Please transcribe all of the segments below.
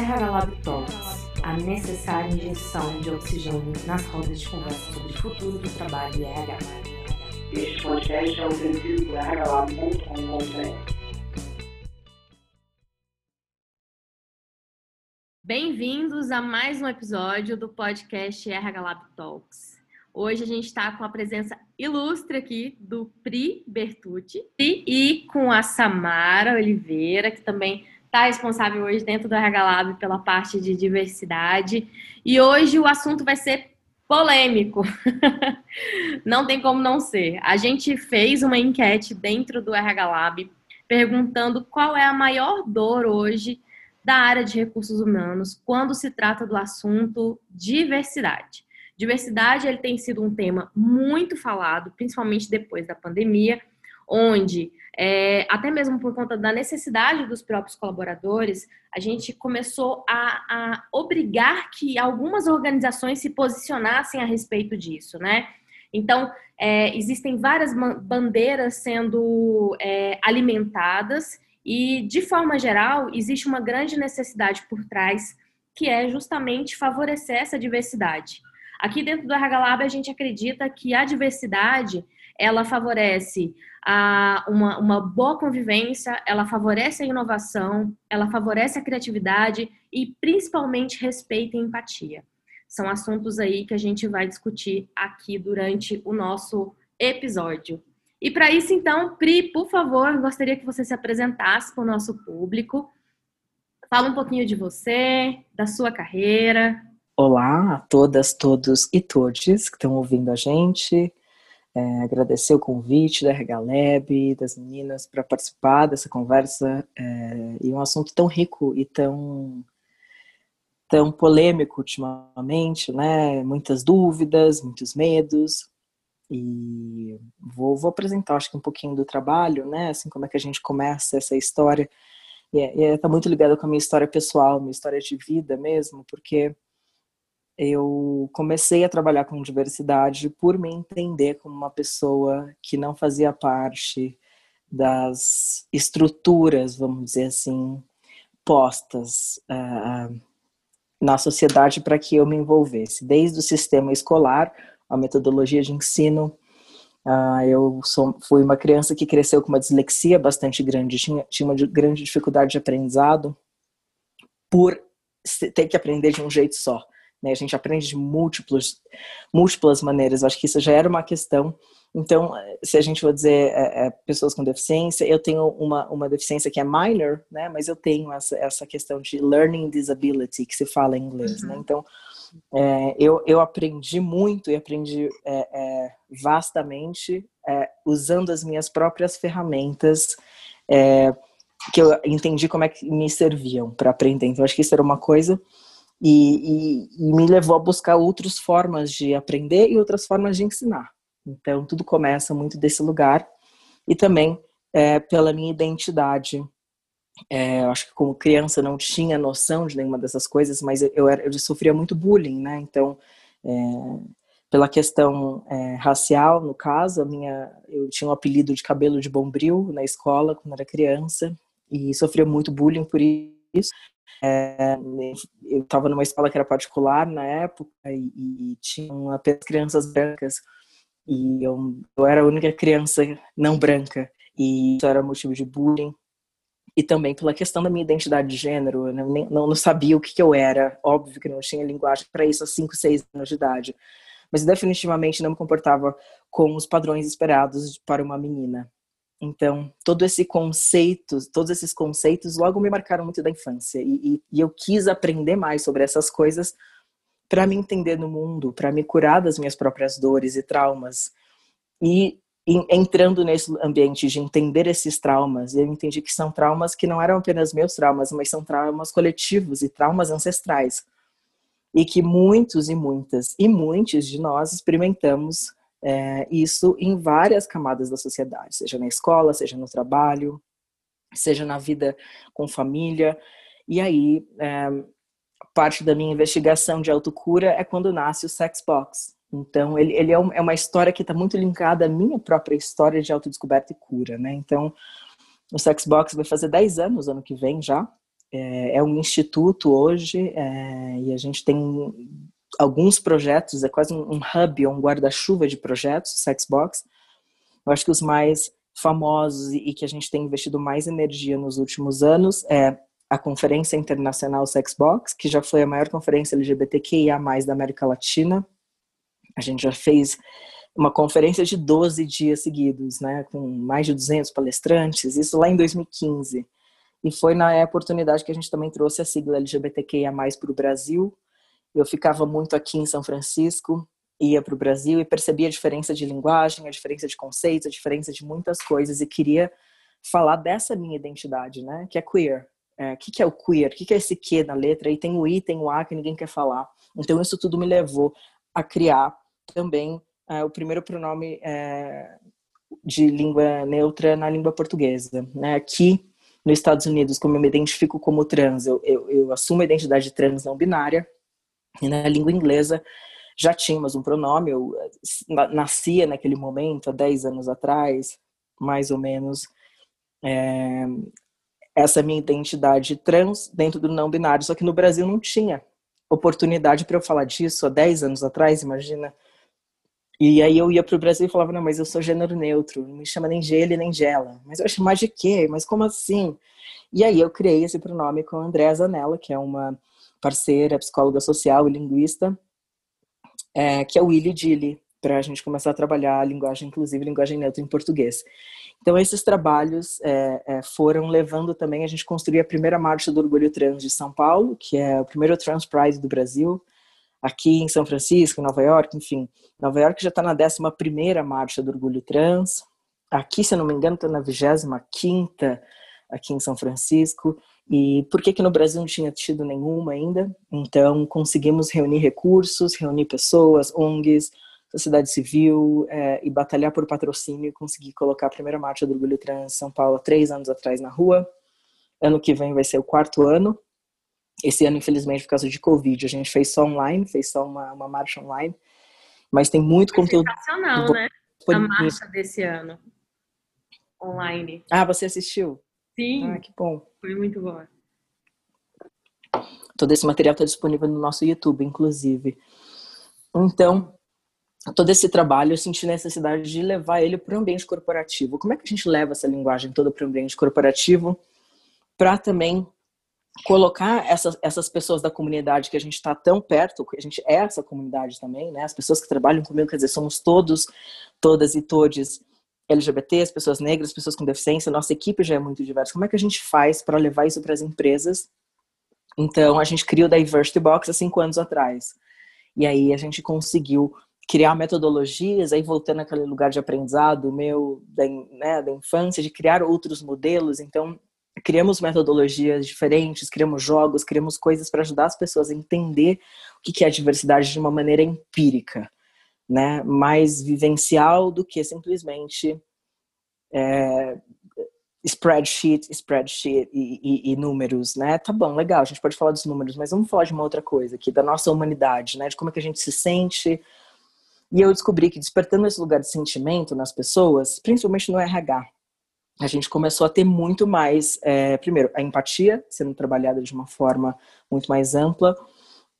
RH Lab Talks, a necessária injeção de oxigênio nas rodas de conversa sobre o futuro do trabalho e RH. Este podcast é oferecido por rhlab.com.br. Bem-vindos a mais um episódio do podcast RH Lab Talks. Hoje a gente está com a presença ilustre aqui do Pri Bertucci e com a Samara Oliveira, que também está responsável hoje dentro do RH Lab pela parte de diversidade. E hoje o assunto vai ser polêmico. não tem como não ser. A gente fez uma enquete dentro do RH Lab perguntando qual é a maior dor hoje da área de recursos humanos quando se trata do assunto diversidade. Diversidade ele tem sido um tema muito falado, principalmente depois da pandemia, onde é, até mesmo por conta da necessidade dos próprios colaboradores, a gente começou a, a obrigar que algumas organizações se posicionassem a respeito disso, né? Então, é, existem várias bandeiras sendo é, alimentadas e, de forma geral, existe uma grande necessidade por trás, que é justamente favorecer essa diversidade. Aqui dentro do RH Lab, a gente acredita que a diversidade ela favorece a, uma, uma boa convivência, ela favorece a inovação, ela favorece a criatividade e principalmente respeito e empatia. São assuntos aí que a gente vai discutir aqui durante o nosso episódio. E para isso, então, Pri, por favor, gostaria que você se apresentasse para o nosso público. Fala um pouquinho de você, da sua carreira. Olá a todas, todos e todes que estão ouvindo a gente. É, agradecer o convite da Regaleb, das meninas, para participar dessa conversa é, e um assunto tão rico e tão tão polêmico ultimamente, né? Muitas dúvidas, muitos medos. E vou, vou apresentar, acho que um pouquinho do trabalho, né? Assim, como é que a gente começa essa história. E está é, tá muito ligado com a minha história pessoal, minha história de vida mesmo, porque eu comecei a trabalhar com diversidade por me entender como uma pessoa que não fazia parte das estruturas, vamos dizer assim, postas uh, na sociedade para que eu me envolvesse, desde o sistema escolar, a metodologia de ensino. Uh, eu sou, fui uma criança que cresceu com uma dislexia bastante grande, tinha, tinha uma grande dificuldade de aprendizado por ter que aprender de um jeito só. Né? A gente aprende de múltiplos, múltiplas maneiras. Eu acho que isso já era uma questão. Então, se a gente for dizer é, é, pessoas com deficiência, eu tenho uma, uma deficiência que é minor, né? Mas eu tenho essa, essa questão de learning disability, que se fala em inglês, né? uhum. né? Então, é, eu, eu aprendi muito e aprendi é, é, vastamente é, usando as minhas próprias ferramentas que eu entendi como é que me serviam para aprender. Então, acho que isso era uma coisa e, e, e me levou a buscar outras formas de aprender e outras formas de ensinar. Então, tudo começa muito desse lugar e também é, pela minha identidade. É, acho que como criança não tinha noção de nenhuma dessas coisas, mas eu, era, eu sofria muito bullying, né? Então, é, pela questão é, racial, no caso, a minha, eu tinha um apelido de cabelo de bombril na escola quando era criança e sofria muito bullying por isso. É, eu estava numa escola que era particular na época e, e tinham apenas crianças brancas. E eu, eu era a única criança não branca. E isso era motivo de bullying. E também pela questão da minha identidade de gênero, eu não, não, não sabia o que, que eu era, óbvio que não tinha linguagem para isso aos 5, 6 anos de idade, mas definitivamente não me comportava com os padrões esperados para uma menina. Então, todo esse conceito, todos esses conceitos logo me marcaram muito da infância e, e, e eu quis aprender mais sobre essas coisas para me entender no mundo, para me curar das minhas próprias dores e traumas. E, e entrando nesse ambiente de entender esses traumas, eu entendi que são traumas que não eram apenas meus traumas, mas são traumas coletivos e traumas ancestrais. E que muitos e muitas e muitos de nós experimentamos é, isso em várias camadas da sociedade, seja na escola, seja no trabalho, seja na vida com família. E aí, é, parte da minha investigação de autocura é quando nasce o Sex Box. Então, ele, ele é, um, é uma história que está muito linkada à minha própria história de autodescoberta e cura, né? Então, o Sex Box vai fazer 10 anos ano que vem já. é, é um instituto hoje é, e a gente tem alguns projetos, é quase um, um hub, um guarda-chuva de projetos, Sexbox. Eu acho que os mais famosos e que a gente tem investido mais energia nos últimos anos é a Conferência Internacional Sexbox, que já foi a maior conferência LGBTQIA+, da América Latina. A gente já fez uma conferência de 12 dias seguidos, né, com mais de 200 palestrantes, isso lá em 2015. E foi na oportunidade que a gente também trouxe a sigla LGBTQIA+, para o Brasil. Eu ficava muito aqui em São Francisco, ia para o Brasil e percebia a diferença de linguagem, a diferença de conceitos, a diferença de muitas coisas e queria falar dessa minha identidade, né, que é queer. O é, que, que é o queer? O que, que é esse Q na letra? E tem o I, tem o A que ninguém quer falar. Então isso tudo me levou a criar também é, o primeiro pronome é, de língua neutra na língua portuguesa. Né? Aqui nos Estados Unidos, como eu me identifico como trans, eu, eu, eu assumo a identidade trans não binária, e na língua inglesa já tínhamos um pronome, eu nascia naquele momento, há 10 anos atrás, mais ou menos, é, essa minha identidade trans dentro do não binário, só que no Brasil não tinha oportunidade para eu falar disso há 10 anos atrás, imagina. E aí eu ia para o Brasil e falava, não, mas eu sou gênero neutro, não me chama nem Gele nem Gela. Mas eu chamar de quê? Mas como assim? E aí eu criei esse pronome com a Andréa Zanella, que é uma parceira, psicóloga social e linguista, é, que é o Willy Dilly, para a gente começar a trabalhar a linguagem inclusive linguagem neutra em português. Então esses trabalhos é, é, foram levando também a gente construir a primeira marcha do orgulho trans de São Paulo, que é o primeiro Trans Pride do Brasil, aqui em São Francisco, em Nova York, enfim. Nova York já está na 11 Marcha do Orgulho Trans. Aqui, se eu não me engano, está na 25 aqui em São Francisco. E por que que no Brasil não tinha tido nenhuma ainda? Então, conseguimos reunir recursos, reunir pessoas, ONGs, sociedade civil é, e batalhar por patrocínio e conseguir colocar a primeira marcha do Orgulho Trans São Paulo três anos atrás na rua. Ano que vem vai ser o quarto ano. Esse ano, infelizmente, por causa de Covid, a gente fez só online, fez só uma, uma marcha online. Mas tem muito Foi conteúdo. Sensacional, né? A marcha desse ano. Online. Ah, você assistiu? Sim. Ah, que bom. Foi muito bom. Todo esse material está disponível no nosso YouTube, inclusive. Então, todo esse trabalho, eu senti necessidade de levar ele para o ambiente corporativo. Como é que a gente leva essa linguagem toda para o ambiente corporativo? Para também colocar essas, essas pessoas da comunidade que a gente está tão perto, que a gente é essa comunidade também, né? As pessoas que trabalham comigo, quer dizer, somos todos, todas e todes LGBT, as pessoas negras, as pessoas com deficiência, nossa equipe já é muito diversa. Como é que a gente faz para levar isso para as empresas? Então, a gente criou o Diversity Box há cinco anos atrás. E aí a gente conseguiu criar metodologias, aí voltando naquele lugar de aprendizado meu, da, né, da infância, de criar outros modelos. Então, criamos metodologias diferentes, criamos jogos, criamos coisas para ajudar as pessoas a entender o que é a diversidade de uma maneira empírica, né? Mais vivencial do que simplesmente é, spreadsheet, spreadsheet e, e, e, números, né? Tá bom, legal, a gente pode falar dos números, mas vamos falar de uma outra coisa aqui, da nossa humanidade, né? De como é que a gente se sente. E eu descobri que despertando esse lugar de sentimento nas pessoas, principalmente no RH, a gente começou a ter muito mais, é, primeiro, a empatia sendo trabalhada de uma forma muito mais ampla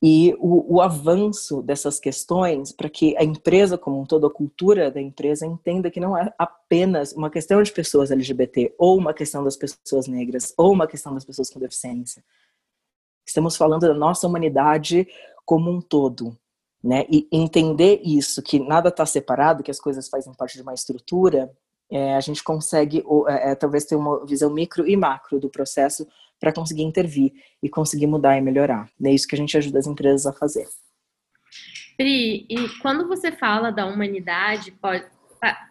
e o, o avanço dessas questões para que a empresa como um todo, a cultura da empresa entenda que não é apenas uma questão de pessoas LGBT ou uma questão das pessoas negras ou uma questão das pessoas com deficiência. Estamos falando da nossa humanidade como um todo, né? E entender isso, que nada está separado, que as coisas fazem parte de uma estrutura, é, a gente consegue é, é, talvez ter uma visão micro e macro do processo para conseguir intervir e conseguir mudar e melhorar. É isso que a gente ajuda as empresas a fazer. Pri, e quando você fala da humanidade, pode,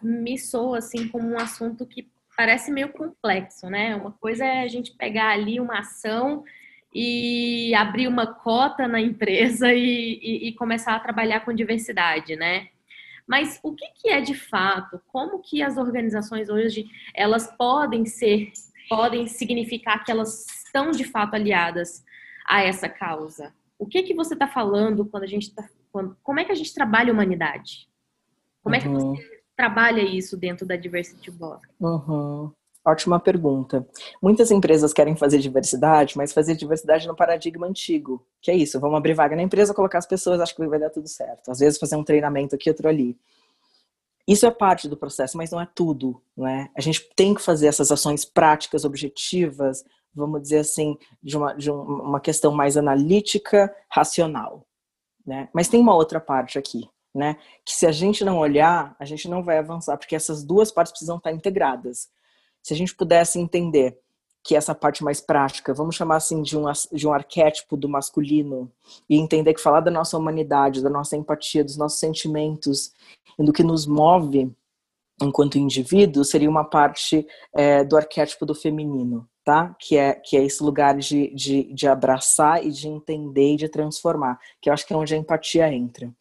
me soa assim como um assunto que parece meio complexo, né? Uma coisa é a gente pegar ali uma ação e abrir uma cota na empresa e, e, e começar a trabalhar com diversidade, né? Mas o que, que é de fato? Como que as organizações hoje elas podem ser, podem significar que elas estão de fato aliadas a essa causa? O que que você está falando quando a gente está como é que a gente trabalha a humanidade? Como é que uhum. você trabalha isso dentro da Diversity Box? Uhum. Ótima pergunta. Muitas empresas querem fazer diversidade, mas fazer diversidade no paradigma antigo, que é isso, vamos abrir vaga na empresa, colocar as pessoas, acho que vai dar tudo certo. Às vezes fazer um treinamento aqui, outro ali. Isso é parte do processo, mas não é tudo, né? A gente tem que fazer essas ações práticas, objetivas, vamos dizer assim, de uma, de uma questão mais analítica, racional, né? Mas tem uma outra parte aqui, né? Que se a gente não olhar, a gente não vai avançar, porque essas duas partes precisam estar integradas se a gente pudesse entender que essa parte mais prática, vamos chamar assim de um, de um arquétipo do masculino, e entender que falar da nossa humanidade, da nossa empatia, dos nossos sentimentos e do que nos move enquanto indivíduo seria uma parte é, do arquétipo do feminino, tá? Que é, que é esse lugar de, de, de abraçar e de entender e de transformar, que eu acho que é onde a empatia entra.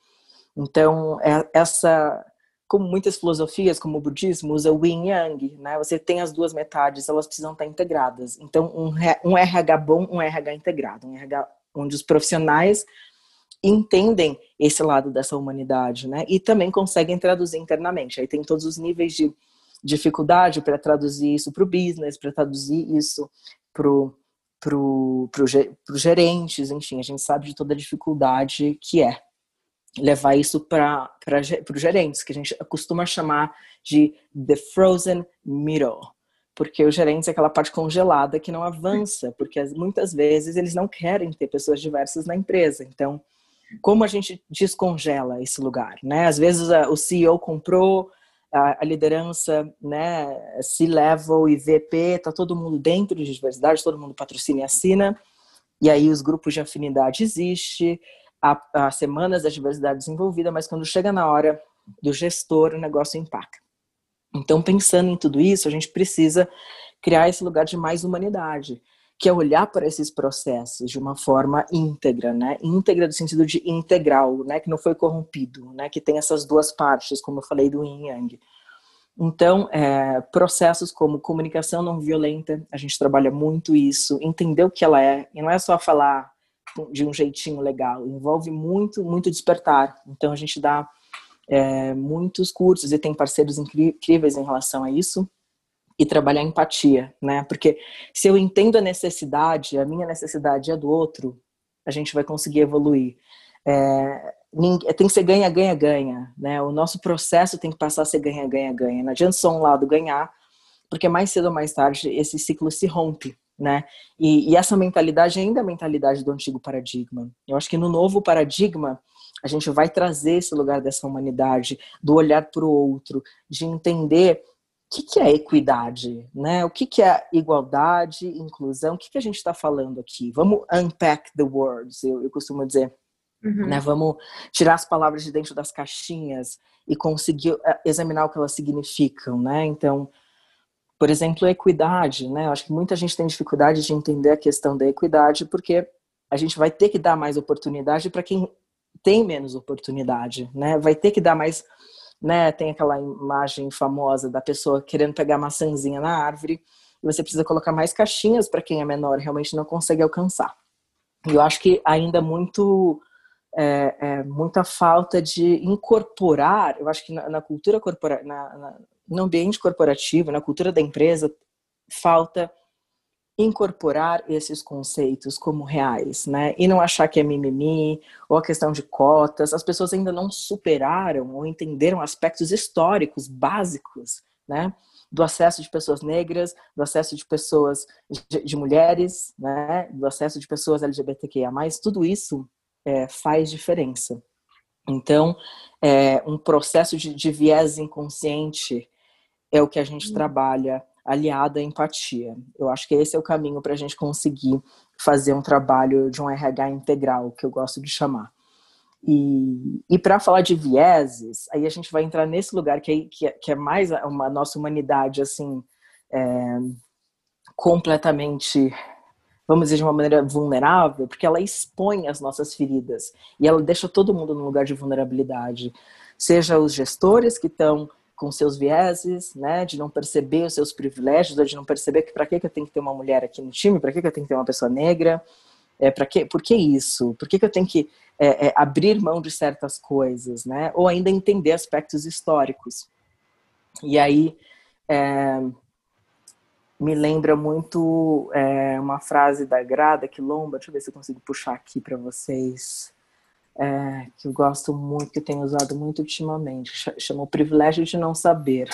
Então, é, essa como muitas filosofias, como o budismo, usa o yin yang, né? Você tem as duas metades, elas precisam estar integradas. Então, um, um RH bom, um RH integrado, um RH onde os profissionais entendem esse lado dessa humanidade, né? E também conseguem traduzir internamente. Aí tem todos os níveis de dificuldade para traduzir isso para o business, para traduzir isso para pro, pro gerentes, enfim, a gente sabe de toda a dificuldade que é levar isso para os gerentes, que a gente costuma chamar de the frozen middle. Porque os gerentes é aquela parte congelada que não avança, porque muitas vezes eles não querem ter pessoas diversas na empresa. Então, como a gente descongela esse lugar, né? Às vezes o CEO comprou a, liderança, né, C-level e VP, tá todo mundo dentro de diversidade, todo mundo patrocina e assina, e aí os grupos de afinidade existem, há, semanas da diversidade desenvolvida, mas quando chega na hora do gestor, o negócio empaca. Então, pensando em tudo isso, a gente precisa criar esse lugar de mais humanidade, que é olhar para esses processos de uma forma íntegra, né? Íntegra no sentido de integral, né? Que não foi corrompido, né? Que tem essas duas partes, como eu falei do Yin Yang. Então, é, processos como comunicação não violenta, a gente trabalha muito isso, entender o que ela é, e não é só falar de um jeitinho legal. Envolve muito, muito despertar. Então a gente dá é, muitos cursos e tem parceiros incríveis em relação a isso e trabalhar empatia, né? Porque se eu entendo a necessidade, a minha necessidade é do outro, a gente vai conseguir evoluir. É, tem que ser ganha, ganha, ganha, né? O nosso processo tem que passar a ser ganha, ganha, ganha. Não adianta só um lado ganhar, porque mais cedo ou mais tarde esse ciclo se rompe, né? E, e, essa mentalidade ainda é a mentalidade do antigo paradigma. Eu acho que no novo paradigma a gente vai trazer esse lugar dessa humanidade, do olhar para o outro, de entender o que, que é equidade, né? O que, que é igualdade, inclusão, o que, que a gente está falando aqui? Vamos unpack the words, eu, eu costumo dizer. Uhum. Né? Vamos tirar as palavras de dentro das caixinhas e conseguir eh, examinar o que elas significam, né? Então, por exemplo, equidade, né? Eu acho que muita gente tem dificuldade de entender a questão da equidade porque a gente vai ter que dar mais oportunidade para quem tem menos oportunidade, né? Vai ter que dar mais, né? Tem aquela imagem famosa da pessoa querendo pegar maçãzinha na árvore e você precisa colocar mais caixinhas para quem é menor realmente não consegue alcançar. E eu acho que ainda muito é, é, muita falta de incorporar, eu acho que na, na cultura corporativa, no ambiente corporativo, na cultura da empresa, falta incorporar esses conceitos como reais, né? E não achar que é mimimi ou a questão de cotas. As pessoas ainda não superaram ou entenderam aspectos históricos básicos, né? Do acesso de pessoas negras, do acesso de pessoas de, de mulheres, né? Do acesso de pessoas LGBTQIA+, tudo isso é, faz diferença. Então, é, um processo de, de viés inconsciente é o que a gente uhum. trabalha aliado à empatia. Eu acho que esse é o caminho para a gente conseguir fazer um trabalho de um RH integral, que eu gosto de chamar. E, e para falar de vieses, aí a gente vai entrar nesse lugar que, que, é, que é mais uma nossa humanidade, assim, é, completamente, vamos dizer, de uma maneira vulnerável, porque ela expõe as nossas feridas e ela deixa todo mundo num lugar de vulnerabilidade. Seja os gestores que estão com seus vieses, né, de não perceber os seus privilégios, de não perceber que para que, que eu tenho que ter uma mulher aqui no time, para que, que eu tenho que ter uma pessoa negra, é, para que, por que isso? Por que, que eu tenho que é, é, abrir mão de certas coisas, né? Ou ainda entender aspectos históricos. E aí, é, me lembra muito é, uma frase da Grada Quilomba, deixa eu ver se eu consigo puxar aqui para vocês, é, que eu gosto muito, que tenho usado muito ultimamente, chama o privilégio de não saber.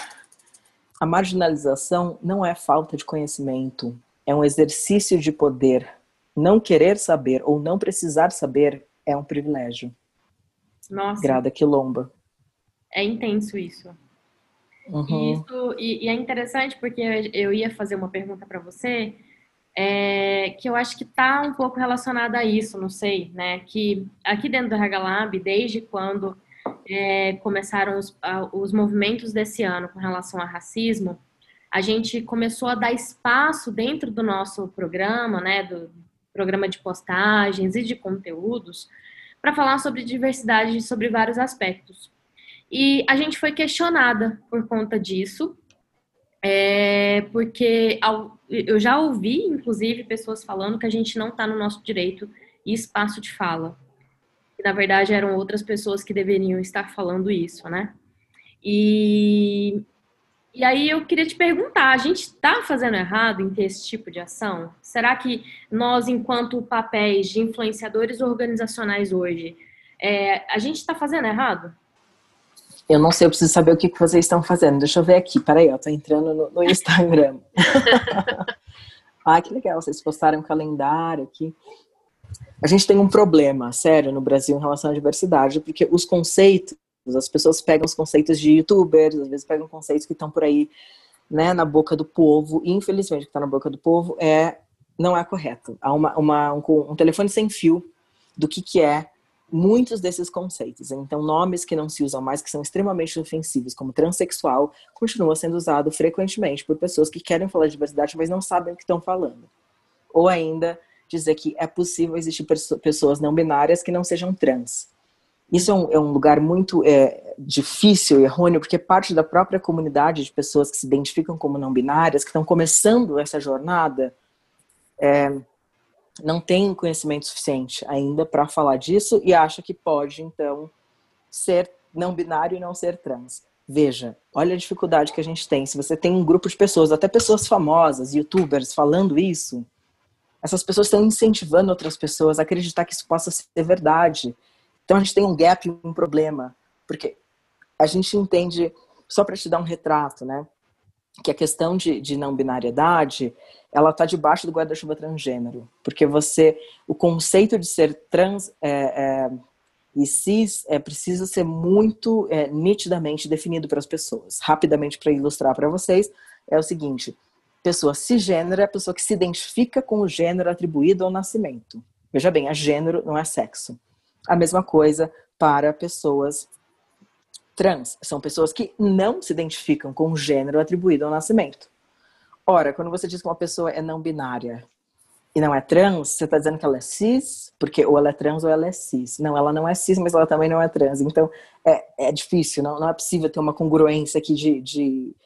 A marginalização não é falta de conhecimento, é um exercício de poder. Não querer saber ou não precisar saber é um privilégio. Nossa. Grada Quilomba. É intenso isso. Uhum. E, isso, e, e, é interessante porque eu ia fazer uma pergunta para você, é, que eu acho que está um pouco relacionada a isso, não sei, né? Que aqui dentro do Regalab, desde quando é, começaram os, os movimentos desse ano com relação ao racismo, a gente começou a dar espaço dentro do nosso programa, né? Do programa de postagens e de conteúdos, para falar sobre diversidade sobre vários aspectos. E a gente foi questionada por conta disso, é, porque eu já ouvi, inclusive, pessoas falando que a gente não está no nosso direito e espaço de fala. E, na verdade, eram outras pessoas que deveriam estar falando isso, né? E, e aí eu queria te perguntar, a gente está fazendo errado em ter esse tipo de ação? Será que nós, enquanto papéis de influenciadores organizacionais hoje, é, a gente está fazendo errado? Eu não sei, eu preciso saber o que, que vocês estão fazendo. Deixa eu ver aqui, peraí, eu tô entrando no, no Instagram. ah, que legal, vocês postaram um calendário aqui. A gente tem um problema sério no Brasil em relação à diversidade, porque os conceitos, as pessoas pegam os conceitos de youtubers, às vezes pegam conceitos que estão por aí, né, na boca do povo, e infelizmente o que está na boca do povo é não é correto. Há uma, uma um, um telefone sem fio do que, que é muitos desses conceitos. Então, nomes que não se usam mais, que são extremamente ofensivos, como transexual, continua sendo usado frequentemente por pessoas que querem falar de diversidade, mas não sabem o que estão falando. Ou ainda dizer que é possível existir pessoas não binárias que não sejam trans. Isso é um, é um lugar muito é, difícil e errôneo, porque parte da própria comunidade de pessoas que se identificam como não binárias, que estão começando essa jornada, é, não tem conhecimento suficiente ainda para falar disso e acha que pode, então, ser não binário e não ser trans. Veja, olha a dificuldade que a gente tem. Se você tem um grupo de pessoas, até pessoas famosas, youtubers, falando isso, essas pessoas estão incentivando outras pessoas a acreditar que isso possa ser verdade. Então a gente tem um gap, um problema, porque a gente entende, só para te dar um retrato, né? Que a questão de, de não binariedade ela está debaixo do guarda-chuva transgênero, porque você, o conceito de ser trans é, é, e cis é precisa ser muito é, nitidamente definido para as pessoas. Rapidamente para ilustrar para vocês é o seguinte: pessoa cisgênero é a pessoa que se identifica com o gênero atribuído ao nascimento. Veja bem, a gênero não é sexo. A mesma coisa para pessoas trans. São pessoas que não se identificam com o gênero atribuído ao nascimento. Ora, quando você diz que uma pessoa é não binária e não é trans, você está dizendo que ela é cis, porque ou ela é trans ou ela é cis. Não, ela não é cis, mas ela também não é trans. Então, é, é difícil, não, não é possível ter uma congruência aqui de, de,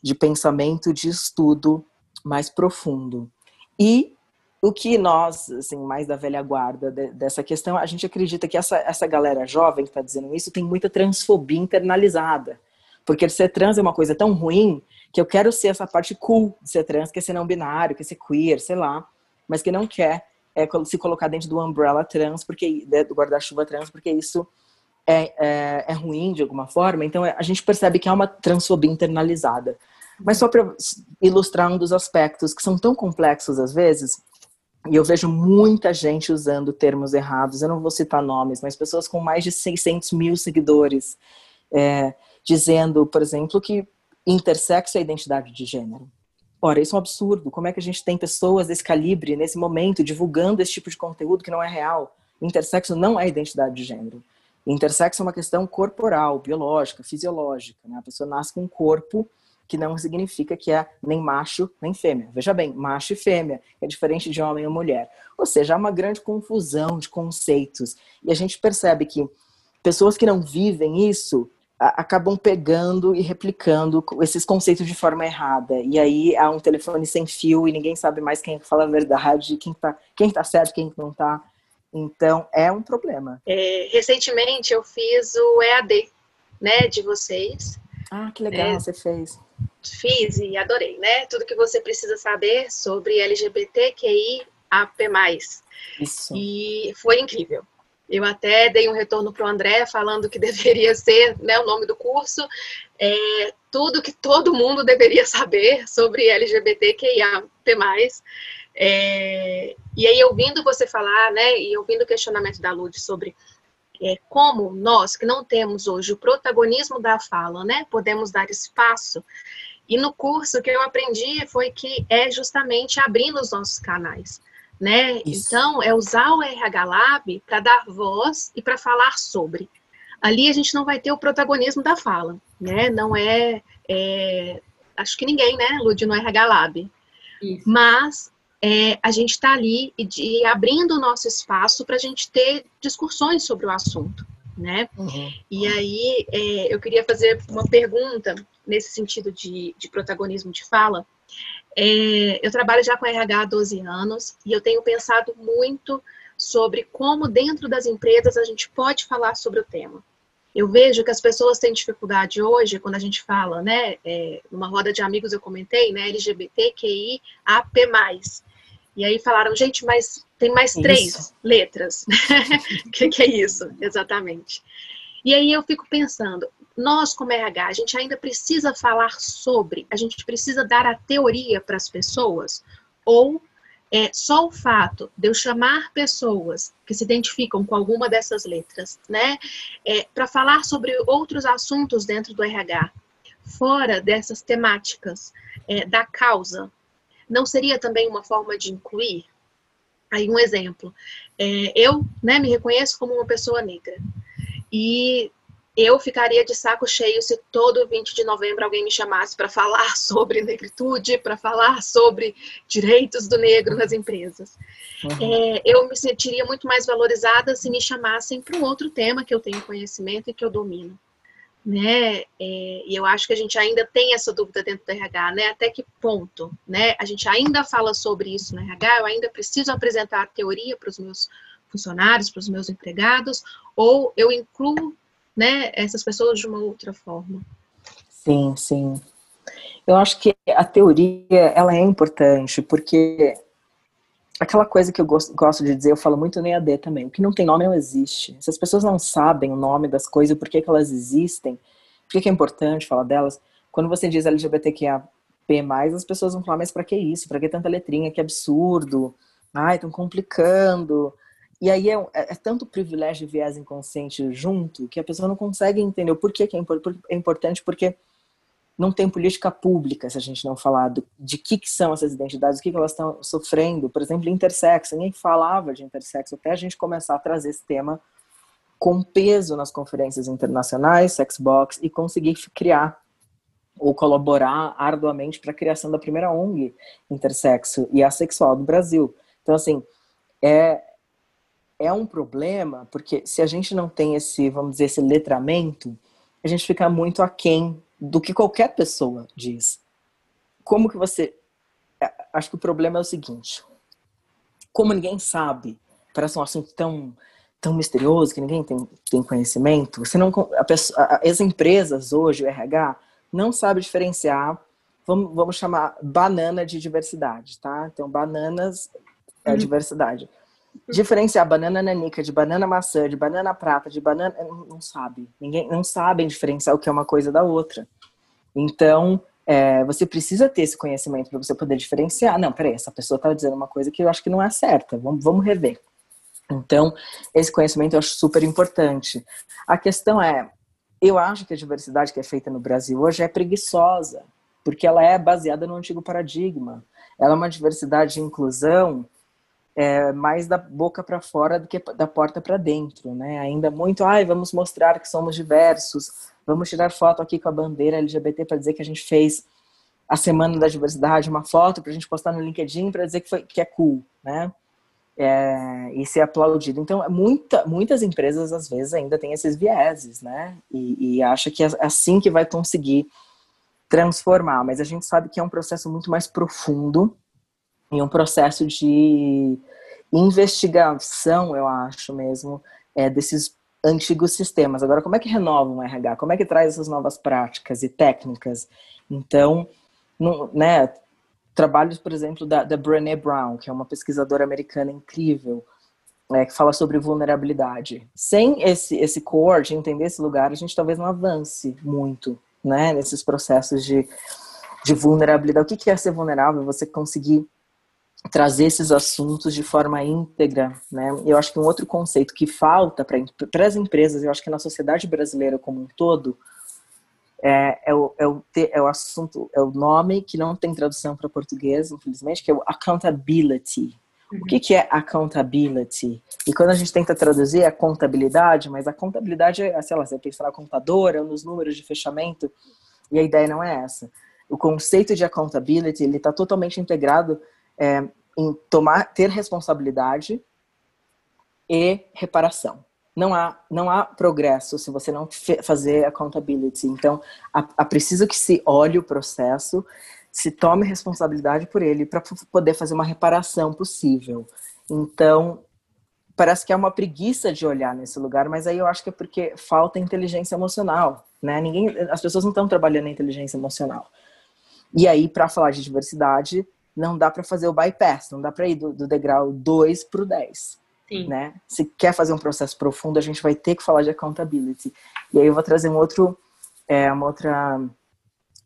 de pensamento, de estudo mais profundo. E o que nós, assim, mais da velha guarda de, dessa questão, a gente acredita que essa, essa galera jovem que está dizendo isso tem muita transfobia internalizada. Porque ser trans é uma coisa tão ruim que eu quero ser essa parte cool de ser trans, que é ser não binário, que é ser queer, sei lá, mas que não quer é, se colocar dentro do umbrella trans, porque né, do guarda-chuva trans, porque isso é, é, é, ruim de alguma forma. Então a gente percebe que há uma transfobia internalizada. Mas só para ilustrar um dos aspectos que são tão complexos às vezes, e eu vejo muita gente usando termos errados, eu não vou citar nomes, mas pessoas com mais de 600 mil seguidores, é, dizendo, por exemplo, que intersexo é identidade de gênero. Ora, isso é um absurdo. Como é que a gente tem pessoas desse calibre, nesse momento, divulgando esse tipo de conteúdo que não é real? Intersexo não é identidade de gênero. Intersexo é uma questão corporal, biológica, fisiológica. Né? A pessoa nasce com um corpo que não significa que é nem macho nem fêmea. Veja bem, macho e fêmea é diferente de homem ou mulher. Ou seja, há uma grande confusão de conceitos. E a gente percebe que pessoas que não vivem isso acabam pegando e replicando esses conceitos de forma errada. E aí há um telefone sem fio e ninguém sabe mais quem fala a verdade, quem está quem tá certo, quem não está. Então, é um problema. É, recentemente eu fiz o EAD, né, de vocês. Ah, que legal, é, você fez. Fiz e adorei, né? Tudo que você precisa saber sobre LGBTQI AP+. Isso. E foi incrível. Eu até dei um retorno para o André falando que deveria ser né, o nome do curso, é, tudo que todo mundo deveria saber sobre LGBTQIA+. É, e aí, ouvindo você falar, né, e ouvindo o questionamento da Lud sobre é, como nós, que não temos hoje o protagonismo da fala, né, podemos dar espaço. E no curso que eu aprendi foi que é justamente abrindo os nossos canais né? Isso. Então, é usar o RH Lab para dar voz e para falar sobre. Ali a gente não vai ter o protagonismo da fala, né? Não é, é acho que ninguém, né, Lud, no RH Lab. Isso. Mas é, a gente está ali e, de, abrindo o nosso espaço para a gente ter discussões sobre o assunto, né? Uhum. E aí é, eu queria fazer uma pergunta nesse sentido de, de protagonismo de fala. É, eu trabalho já com RH há 12 anos e eu tenho pensado muito sobre como dentro das empresas a gente pode falar sobre o tema. Eu vejo que as pessoas têm dificuldade hoje, quando a gente fala, né, é, numa roda de amigos eu comentei, né, LGBTQI, AP+. E aí falaram, gente, mas tem mais três letras. O que, que é isso, exatamente? E aí eu fico pensando, nós, como RH, a gente ainda precisa falar sobre, a gente precisa dar a teoria para as pessoas? Ou é só o fato de eu chamar pessoas que se identificam com alguma dessas letras, né, é, para falar sobre outros assuntos dentro do RH, fora dessas temáticas é, da causa, não seria também uma forma de incluir? Aí um exemplo, é, eu né, me reconheço como uma pessoa negra e eu ficaria de saco cheio se todo 20 de novembro alguém me chamasse para falar sobre negritude, para falar sobre direitos do negro nas empresas. Uhum. É, eu me sentiria muito mais valorizada se me chamassem para um outro tema que eu tenho conhecimento e que eu domino. Né? É, e eu acho que a gente ainda tem essa dúvida dentro do RH, né? Até que ponto, né? A gente ainda fala sobre isso no RH, eu ainda preciso apresentar a teoria para os meus funcionários, para os meus empregados, ou eu incluo né, essas pessoas de uma outra forma. Sim, sim. Eu acho que a teoria ela é importante porque aquela coisa que eu gosto de dizer, eu falo muito no EAD também, o que não tem nome não existe. Se as pessoas não sabem o nome das coisas, por que, que elas existem, por que, é importante falar delas, quando você diz LGBTQIA+, as pessoas vão falar, mas para que isso? Para que tanta letrinha? Que absurdo. Ai, estão complicando. E aí é, é, é, tanto privilégio e viés inconsciente junto que a pessoa não consegue entender o porquê que é, é importante, porque não tem política pública se a gente não falar do, de que, que são essas identidades, o que, que elas estão sofrendo. Por exemplo, intersexo, ninguém falava de intersexo até a gente começar a trazer esse tema com peso nas conferências internacionais, Sexbox, e conseguir criar ou colaborar arduamente para a criação da primeira ONG intersexo e assexual do Brasil. Então, assim, é, é um problema, porque se a gente não tem esse, vamos dizer, esse letramento, a gente fica muito aquém do que qualquer pessoa diz. Como que você. Acho que o problema é o seguinte: como ninguém sabe, parece um assunto tão, tão misterioso que ninguém tem, tem conhecimento, você não, a pessoa, as empresas hoje, o RH, não sabe diferenciar, vamos, vamos chamar banana de diversidade, tá? Então, bananas é uhum. diversidade diferenciar banana nanica de banana maçã, de banana prata, de banana. Não sabe. Ninguém não sabem diferenciar o que é uma coisa da outra. Então, é, você precisa ter esse conhecimento para você poder diferenciar. Não, peraí, essa pessoa está dizendo uma coisa que eu acho que não é certa. Vamos, vamos rever. Então, esse conhecimento eu acho super importante. A questão é, eu acho que a diversidade que é feita no Brasil hoje é preguiçosa, porque ela é baseada no antigo paradigma. Ela é uma diversidade de inclusão é, mais da boca para fora do que da porta para dentro, né? Ainda muito, ai, vamos mostrar que somos diversos, vamos tirar foto aqui com a bandeira LGBT para dizer que a gente fez a semana da diversidade, uma foto para a gente postar no LinkedIn para dizer que, foi, que é cool, né? É, e ser aplaudido. Então, muita, muitas empresas às vezes ainda têm esses vieses, né? E, e acha que é assim que vai conseguir transformar. Mas a gente sabe que é um processo muito mais profundo em um processo de investigação, eu acho mesmo, é, desses antigos sistemas. Agora, como é que renova um RH? Como é que traz essas novas práticas e técnicas? Então, no, né, trabalhos, por exemplo, da, da Brené Brown, que é uma pesquisadora americana incrível, é, que fala sobre vulnerabilidade. Sem esse, esse core, de entender esse lugar, a gente talvez não avance muito né, nesses processos de, de vulnerabilidade. O que é ser vulnerável? Você conseguir trazer esses assuntos de forma íntegra, né? Eu acho que um outro conceito que falta para as empresas, eu acho que na sociedade brasileira como um todo, é, é, o, é, o, é o assunto, é o nome que não tem tradução para português, infelizmente, que é o accountability. Uhum. O que, que é accountability? E quando a gente tenta traduzir é contabilidade, mas a contabilidade é, sei lá, você pensa na contadora, nos números de fechamento, e a ideia não é essa. O conceito de accountability, ele está totalmente integrado é, em tomar, ter responsabilidade e reparação. Não há, não há progresso se você não fazer accountability. Então, a, preciso que se olhe o processo, se tome responsabilidade por ele para poder fazer uma reparação possível. Então, parece que é uma preguiça de olhar nesse lugar, mas aí eu acho que é porque falta inteligência emocional, né? Ninguém, as pessoas não estão trabalhando a inteligência emocional. E aí, para falar de diversidade, não dá para fazer o bypass, não dá para ir do, do degrau 2 para o 10. Né? Se quer fazer um processo profundo, a gente vai ter que falar de accountability. E aí eu vou trazer um outro, é, uma outra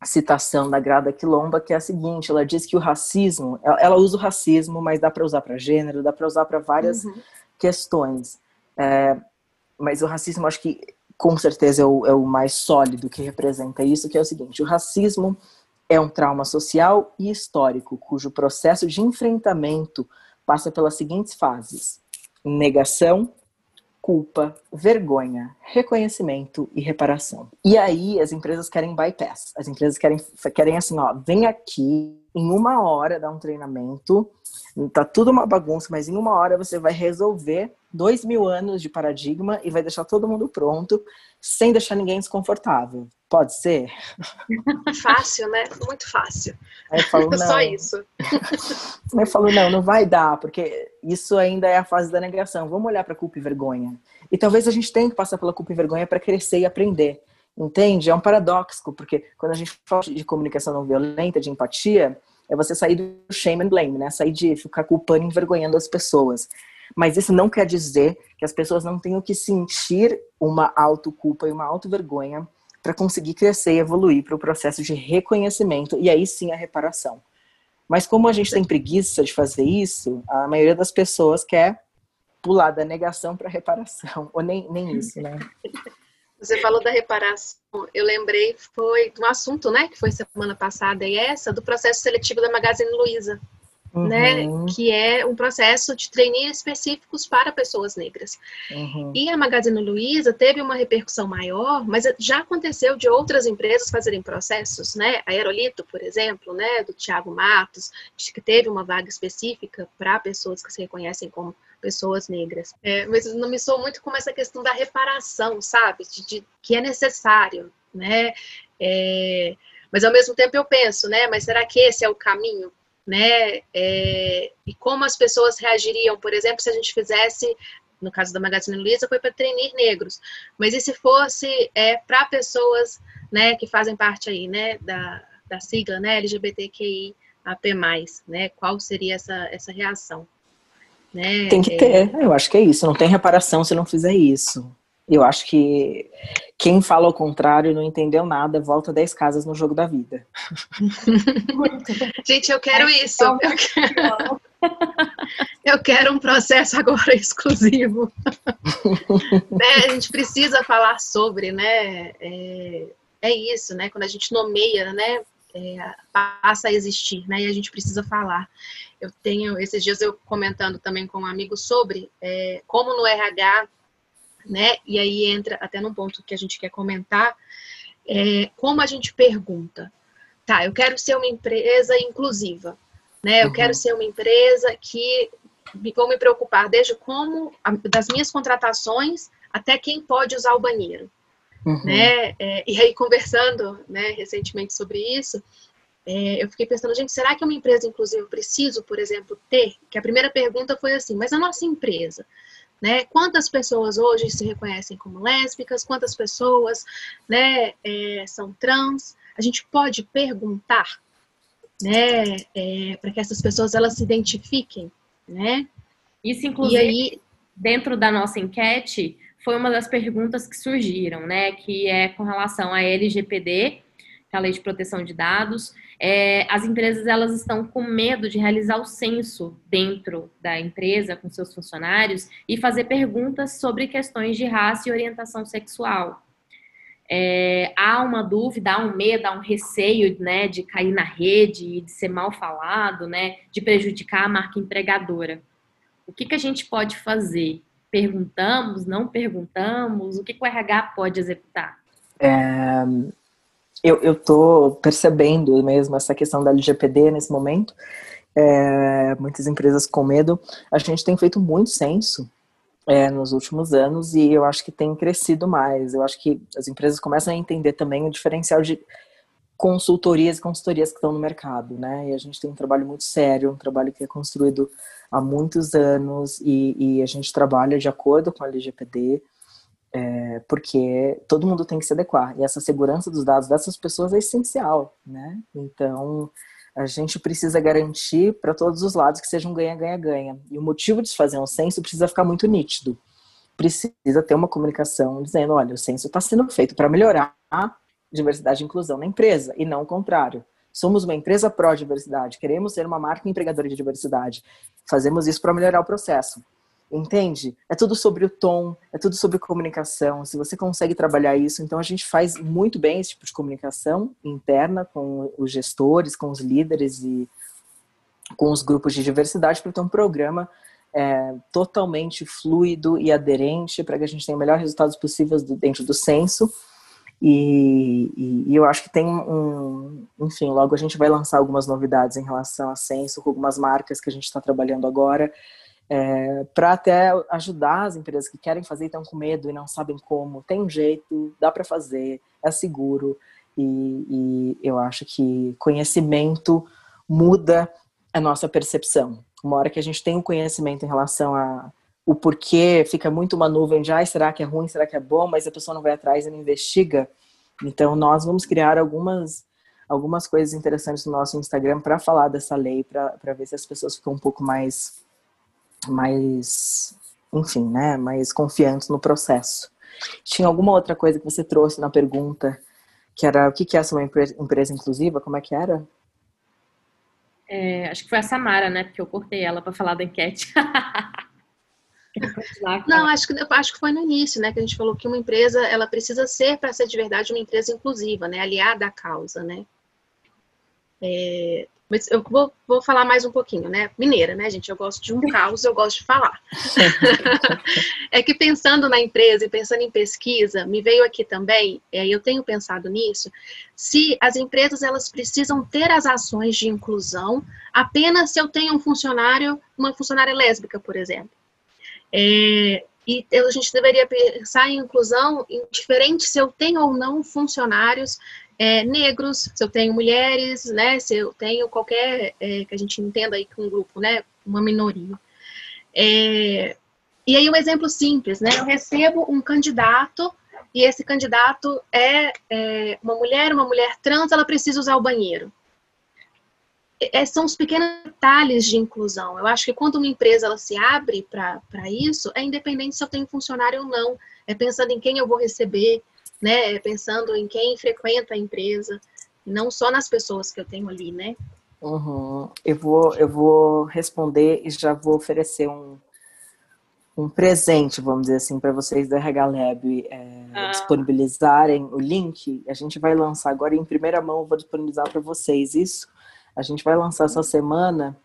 citação da Grada Quilomba, que é a seguinte: ela diz que o racismo, ela, ela usa o racismo, mas dá para usar para gênero, dá para usar para várias uhum. questões. É, mas o racismo, acho que com certeza é o, é o mais sólido que representa isso, que é o seguinte: o racismo é um trauma social e histórico, cujo processo de enfrentamento passa pelas seguintes fases: negação, culpa, vergonha, reconhecimento e reparação. E aí as empresas querem bypass. As empresas querem, querem assim, ó, vem aqui em uma hora dar um treinamento, tá tudo uma bagunça, mas em uma hora você vai resolver dois mil anos de paradigma e vai deixar todo mundo pronto, sem deixar ninguém desconfortável. Pode ser? Fácil, né? Muito fácil. Aí eu falo, não. Só isso. eu falo, não, não vai dar, porque isso ainda é a fase da negação. Vamos olhar para culpa e vergonha. E talvez a gente tenha que passar pela culpa e vergonha para crescer e aprender. Entende? É um paradoxo, porque quando a gente fala de comunicação não violenta, de empatia, é você sair do shame and blame, né? Sair de ficar culpando e envergonhando as pessoas. Mas isso não quer dizer que as pessoas não tenham que sentir uma autoculpa e uma auto-vergonha para conseguir crescer e evoluir para o processo de reconhecimento e aí sim a reparação. Mas como a gente tem preguiça de fazer isso, a maioria das pessoas quer pular da negação para reparação, ou nem, nem isso, né? Você falou da reparação, eu lembrei foi de um assunto, né, que foi semana passada e essa do processo seletivo da Magazine Luiza né, uhum. que é um processo de treininho específicos para pessoas negras. Uhum. E a Magazine Luiza teve uma repercussão maior, mas já aconteceu de outras empresas fazerem processos, né? A Aerolito, por exemplo, né, do Tiago Matos, que teve uma vaga específica para pessoas que se reconhecem como pessoas negras. É, mas não me sou muito como essa questão da reparação, sabe? De, de que é necessário, né? É, mas ao mesmo tempo eu penso, né? Mas será que esse é o caminho? Né? É, e como as pessoas reagiriam, por exemplo, se a gente fizesse, no caso da Magazine Luiza, foi para treinar negros, mas e se fosse é, para pessoas, né, que fazem parte aí, né, da, da sigla, né, LGBTQI AP+, né? Qual seria essa, essa reação? Né? Tem que ter, é... eu acho que é isso, não tem reparação se não fizer isso. Eu acho que quem fala o contrário não entendeu nada, volta 10 casas no jogo da vida. Gente, eu quero isso. Eu quero, eu quero um processo agora exclusivo. né? A gente precisa falar sobre, né? É, é, isso, né? Quando a gente nomeia, né? É, passa a existir, né? E a gente precisa falar. Eu tenho, esses dias eu comentando também com um amigo sobre é, como no RH né? E aí entra até num ponto que a gente quer comentar, é, como a gente pergunta, tá, eu quero ser uma empresa inclusiva, né? Eu uhum. quero ser uma empresa que vou me preocupar desde como das minhas contratações até quem pode usar o banheiro, uhum. né? É, e aí conversando, né, recentemente sobre isso, é, eu fiquei pensando, gente, será que uma empresa inclusiva preciso, por exemplo, ter? Que a primeira pergunta foi assim, mas a nossa empresa, Né? Quantas pessoas hoje se reconhecem como lésbicas? Quantas pessoas né, é, são trans? A gente pode perguntar, né, é, para que essas pessoas elas se identifiquem, né? Isso, inclusive, aí, dentro da nossa enquete, foi uma das perguntas que surgiram, né? Que é com relação à LGPD, que é a Lei de Proteção de Dados. É, as empresas elas estão com medo de realizar o censo dentro da empresa com seus funcionários e fazer perguntas sobre questões de raça e orientação sexual. É, há uma dúvida, há um medo, há um receio, né, de cair na rede, de ser mal falado, né, de prejudicar a marca empregadora. O que, que a gente pode fazer? Perguntamos, não perguntamos? O que, que o RH pode executar? É, eu estou percebendo mesmo essa questão da LGPD nesse momento. É, muitas empresas com medo. A gente tem feito muito censo é, nos últimos anos e eu acho que tem crescido mais. Eu acho que as empresas começam a entender também o diferencial de consultorias e consultorias que estão no mercado, né? E a gente tem um trabalho muito sério, um trabalho que é construído há muitos anos e, e a gente trabalha de acordo com a LGPD, é, porque todo mundo tem que se adequar. E essa segurança dos dados dessas pessoas é essencial, né? Então, a gente precisa garantir para todos os lados que seja um ganha-ganha-ganha. E o motivo de se fazer um censo precisa ficar muito nítido. Precisa ter uma comunicação dizendo, olha, o censo está sendo feito para melhorar a diversidade e inclusão na empresa, e não o contrário. Somos uma empresa pró-diversidade, queremos ser uma marca empregadora de diversidade. Fazemos isso para melhorar o processo. Entende? É tudo sobre o tom, é tudo sobre comunicação. Se você consegue trabalhar isso, então a gente faz muito bem esse tipo de comunicação interna com os gestores, com os líderes e com os grupos de diversidade para ter um programa é, totalmente fluido e aderente para que a gente tenha os melhores resultados possíveis dentro do censo e, e, e, eu acho que tem um. Enfim, logo a gente vai lançar algumas novidades em relação a censo, com algumas marcas que a gente está trabalhando agora, é, para até ajudar as empresas que querem fazer e estão com medo e não sabem como. Tem um jeito, dá para fazer, é seguro, e, e eu acho que conhecimento muda a nossa percepção. Uma hora que a gente tem o um conhecimento em relação a o porquê, fica muito uma nuvem de, ah, será que é ruim, será que é bom, mas a pessoa não vai atrás e não investiga. Então, nós vamos criar algumas, algumas coisas interessantes no nosso Instagram para falar dessa lei, para ver se as pessoas ficam um pouco mais, mais, enfim, né, mais confiantes no processo. Tinha alguma outra coisa que você trouxe na pergunta, que era o que é essa uma empresa, empresa inclusiva? Como é que era? É, acho que foi a Samara, né? Porque eu cortei ela para falar da enquete. Não, acho que, acho que foi no início, né, que a gente falou que uma empresa, ela precisa ser, para ser de verdade, uma empresa inclusiva, né, aliada à causa, né. É, mas eu vou, vou falar mais um pouquinho, né, mineira, né, gente, eu gosto de um caos, eu gosto de falar. é que pensando na empresa e pensando em pesquisa, me veio aqui também, é, eu tenho pensado nisso, se as empresas, elas precisam ter as ações de inclusão apenas se eu tenho um funcionário, uma funcionária lésbica, por exemplo. É, e a gente deveria pensar em inclusão indiferente se eu tenho ou não funcionários é, negros, se eu tenho mulheres, né, se eu tenho qualquer, é, que a gente entenda aí com um grupo, né, uma minoria. É, e aí um exemplo simples, né, eu recebo um candidato e esse candidato é, é uma mulher, uma mulher trans, ela precisa usar o banheiro. É, são os pequenos detalhes de inclusão. Eu acho que quando uma empresa ela se abre para isso, é independente se eu tenho funcionário ou não. É pensando em quem eu vou receber, né? Pensando em quem frequenta a empresa, não só nas pessoas que eu tenho ali, né? Uhum. Eu, vou, eu vou responder e já vou oferecer um, um presente, vamos dizer assim, para vocês da RH Lab é, ah. disponibilizarem o link. A gente vai lançar agora em primeira mão, eu vou disponibilizar para vocês isso. A gente vai lançar essa semana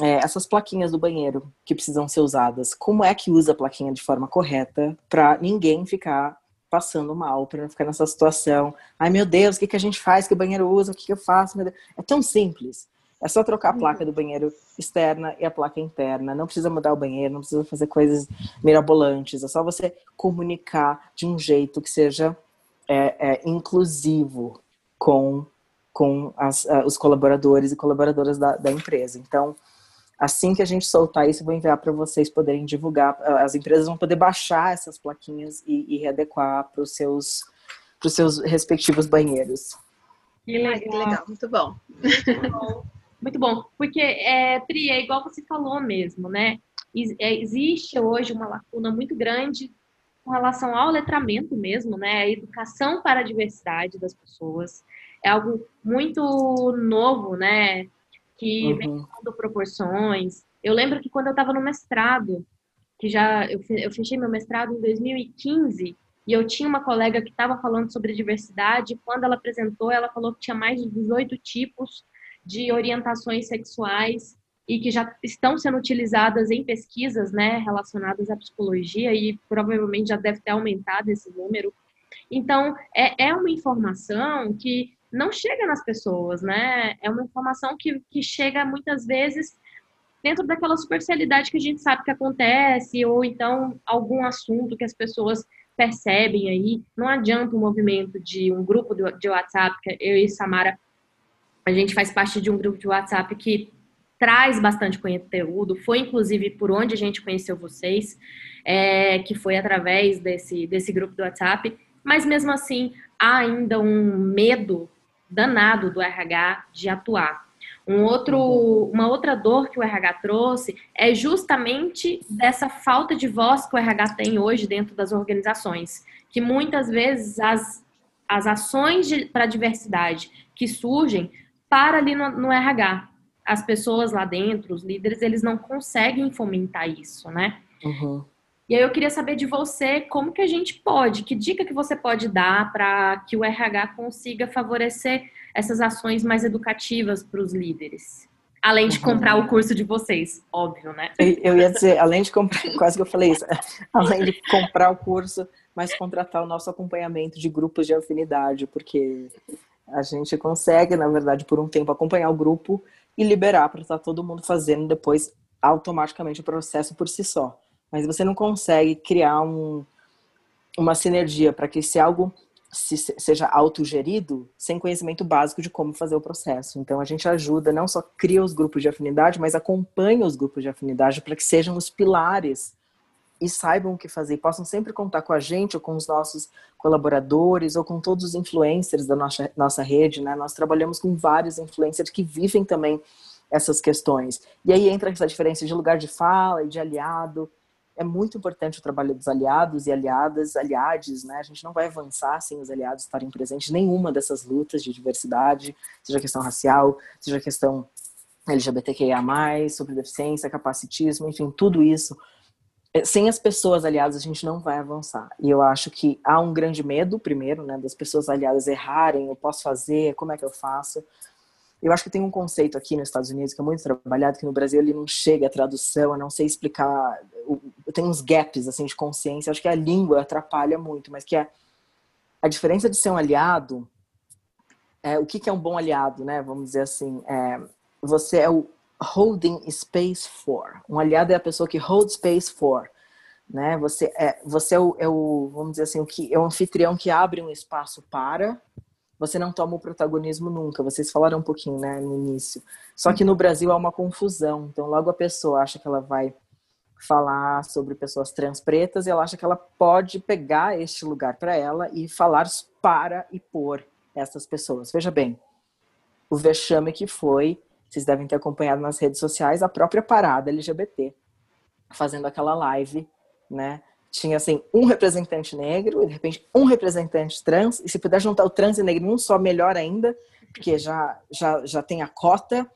é, essas plaquinhas do banheiro que precisam ser usadas. Como é que usa a plaquinha de forma correta para ninguém ficar passando mal, para não ficar nessa situação. Ai meu Deus, o que, que a gente faz? Que banheiro usa? O que, que eu faço? É tão simples. É só trocar a uhum. placa do banheiro externa e a placa interna. Não precisa mudar o banheiro, não precisa fazer coisas mirabolantes. É só você comunicar de um jeito que seja é, é, inclusivo com com as, uh, os colaboradores e colaboradoras da, da, empresa. Então, Assim que a gente soltar isso, eu vou enviar para vocês poderem divulgar. As empresas vão poder baixar essas plaquinhas e, e readequar para os seus, seus respectivos banheiros. Que legal. que legal. Muito bom. Muito bom. Muito bom. Porque, é, Pri, é igual você falou mesmo, né? É, existe hoje uma lacuna muito grande com relação ao letramento mesmo, né? A educação para a diversidade das pessoas. É algo muito novo, né? Que uhum. vem tomando proporções. Eu lembro que quando eu estava no mestrado, que já eu, eu fechei meu mestrado em 2015, e eu tinha uma colega que estava falando sobre diversidade, quando ela apresentou, ela falou que tinha mais de 18 tipos de orientações sexuais e que já estão sendo utilizadas em pesquisas né, relacionadas à psicologia e provavelmente já deve ter aumentado esse número. Então, é, é uma informação que não chega nas pessoas, né? É uma informação que, que chega muitas vezes dentro daquela superficialidade que a gente sabe que acontece, ou então algum assunto que as pessoas percebem aí. Não adianta um movimento de um grupo de WhatsApp, que eu e Samara, a gente faz parte de um grupo de WhatsApp que traz bastante conteúdo, foi inclusive por onde a gente conheceu vocês, é, que foi através desse, desse grupo do WhatsApp, mas mesmo assim há ainda um medo danado do RH de atuar. Um outro, uma outra dor que o RH trouxe é justamente dessa falta de voz que o RH tem hoje dentro das organizações, que muitas vezes as, as ações para a diversidade que surgem para ali no, no RH, as pessoas lá dentro, os líderes, eles não conseguem fomentar isso, né? Uhum. E aí eu queria saber de você como que a gente pode, que dica que você pode dar para que o RH consiga favorecer essas ações mais educativas para os líderes. Além de comprar o curso de vocês, óbvio, né? Eu ia dizer, além de comprar, quase que eu falei isso, além de comprar o curso, mas contratar o nosso acompanhamento de grupos de afinidade, porque a gente consegue, na verdade, por um tempo acompanhar o grupo e liberar para estar tá todo mundo fazendo depois automaticamente o processo por si só. Mas você não consegue criar um, uma sinergia para que se algo se, seja autogerido sem conhecimento básico de como fazer o processo. Então a gente ajuda, não só cria os grupos de afinidade, mas acompanha os grupos de afinidade para que sejam os pilares e saibam o que fazer, e possam sempre contar com a gente ou com os nossos colaboradores ou com todos os influencers da nossa, nossa rede, né? Nós trabalhamos com vários influencers que vivem também essas questões. E aí entra essa diferença de lugar de fala e de aliado. É muito importante o trabalho dos aliados e aliadas, aliades, né? A gente não vai avançar sem os aliados estarem presentes nenhuma dessas lutas de diversidade, seja questão racial, seja questão LGBTQIA+, sobre deficiência, capacitismo, enfim, tudo isso é, sem as pessoas aliadas a gente não vai avançar. E eu acho que há um grande medo, primeiro, né, das pessoas aliadas errarem, eu posso fazer, como é que eu faço? Eu acho que tem um conceito aqui nos Estados Unidos que é muito trabalhado, que no Brasil ele não chega a tradução, eu não sei explicar, tem uns gaps assim de consciência, acho que a língua atrapalha muito, mas que é a diferença de ser um aliado, é, o que, que é um bom aliado, né? Vamos dizer assim, é, você é o holding space for. Um aliado é a pessoa que hold space for. Né? Você é, você é o, é o, vamos dizer assim, o que é o anfitrião que abre um espaço para. Você não toma o protagonismo nunca. Vocês falaram um pouquinho, né, no início. Só que no Brasil há uma confusão. Então, logo a pessoa acha que ela vai falar sobre pessoas trans pretas e ela acha que ela pode pegar este lugar para ela e falar para e por essas pessoas. Veja bem, o vexame que foi vocês devem ter acompanhado nas redes sociais a própria parada LGBT, fazendo aquela live, né? Tinha assim um representante negro e de repente um representante trans, e se puder juntar o trans e negro num só, melhor ainda, porque já, já, já tem a cota,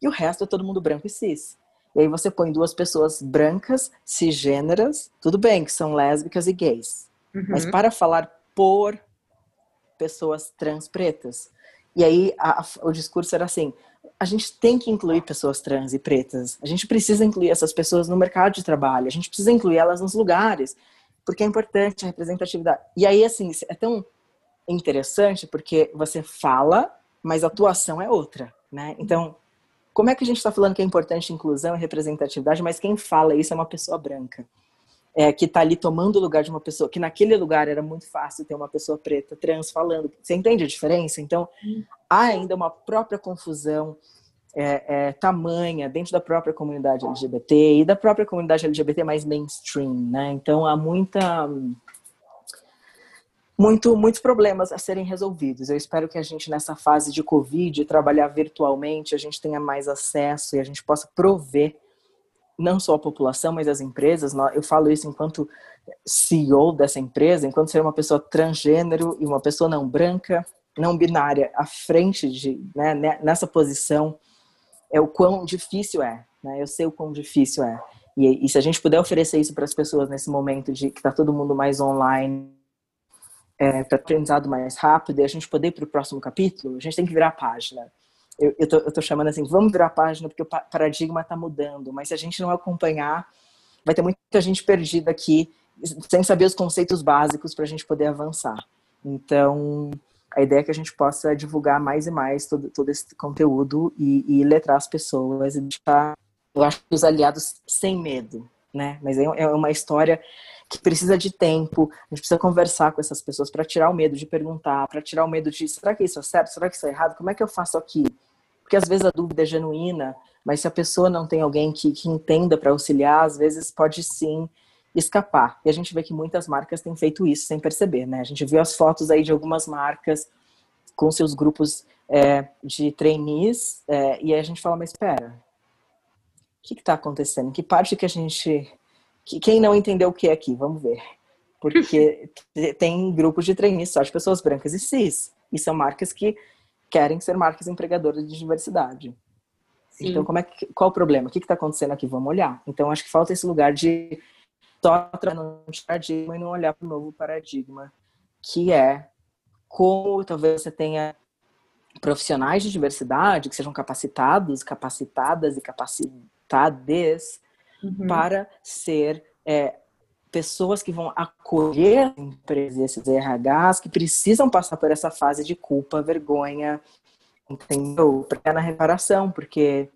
e o resto é todo mundo branco e cis. E aí você põe duas pessoas brancas, cisgêneras, tudo bem que são lésbicas e gays, uhum. mas para falar por pessoas trans pretas. E aí a, a, o discurso era assim: a gente tem que incluir pessoas trans e pretas. A gente precisa incluir essas pessoas no mercado de trabalho. A gente precisa incluir elas nos lugares, porque é importante a representatividade. E aí, assim, é tão interessante porque você fala, mas a atuação é outra, né? Então, como é que a gente está falando que é importante inclusão e representatividade, mas quem fala isso é uma pessoa branca? É, que está ali tomando o lugar de uma pessoa, que naquele lugar era muito fácil ter uma pessoa preta, trans, falando. Você entende a diferença? Então, há ainda uma própria confusão é, é, tamanha dentro da própria comunidade LGBT e da própria comunidade LGBT mais mainstream, né? Então há muita muito, muitos problemas a serem resolvidos. Eu espero que a gente, nessa fase de Covid, trabalhar virtualmente, a gente tenha mais acesso e a gente possa prover não só a população, mas as empresas. Eu falo isso enquanto CEO dessa empresa, enquanto ser uma pessoa transgênero e uma pessoa não branca, não binária, à frente de, né, nessa posição, é o quão difícil é. Né? Eu sei o quão difícil é. E, e se a gente puder oferecer isso para as pessoas nesse momento de que está todo mundo mais online, é, para aprendizado mais rápido e a gente poder ir para o próximo capítulo, a gente tem que virar a página. Eu, tô chamando assim, vamos virar a página porque o paradigma está mudando, mas se a gente não acompanhar, vai ter muita gente perdida aqui sem saber os conceitos básicos para a gente poder avançar. Então, a ideia é que a gente possa divulgar mais e mais todo, todo esse conteúdo e, e letrar as pessoas e deixar, eu acho, os aliados sem medo, né? Mas é, é uma história que precisa de tempo, a gente precisa conversar com essas pessoas para tirar o medo de perguntar, para tirar o medo de será que isso é certo, será que isso é errado, como é que eu faço aqui? Porque às vezes a dúvida é genuína, mas se a pessoa não tem alguém que, que entenda para auxiliar, às vezes pode sim escapar. E a gente vê que muitas marcas têm feito isso sem perceber, né? A gente viu as fotos aí de algumas marcas com seus grupos é, de trainees, é, e aí a gente fala, mas espera, o que está acontecendo? Que parte que a gente quem não entendeu o que é aqui? Vamos ver. Porque tem grupos de trainees só de pessoas brancas e cis. E são marcas que querem ser marcas empregadoras de diversidade. Sim. Então, como é que, qual o problema? O que está acontecendo aqui? Vamos olhar. Então, acho que falta esse lugar de só no paradigma e não olhar para o novo paradigma, que é como talvez você tenha profissionais de diversidade que sejam capacitados, capacitadas e capacitadas uhum. para ser é, pessoas que vão acolher empresas, esses RHs que precisam passar por essa fase de culpa, vergonha, entendeu? Para na reparação, porque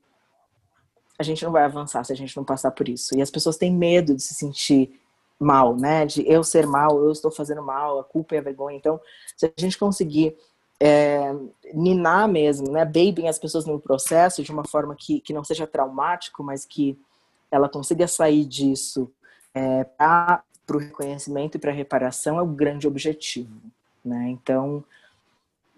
a gente não vai avançar se a gente não passar por isso. E as pessoas têm medo de se sentir mal, né? De eu ser mal, eu estou fazendo mal, a culpa e a vergonha. Então, se a gente conseguir é, minar mesmo, né? Babying as pessoas no processo de uma forma que, que não seja traumático, mas que ela consiga sair disso é, para o reconhecimento e para a reparação é o grande objetivo, né? Então,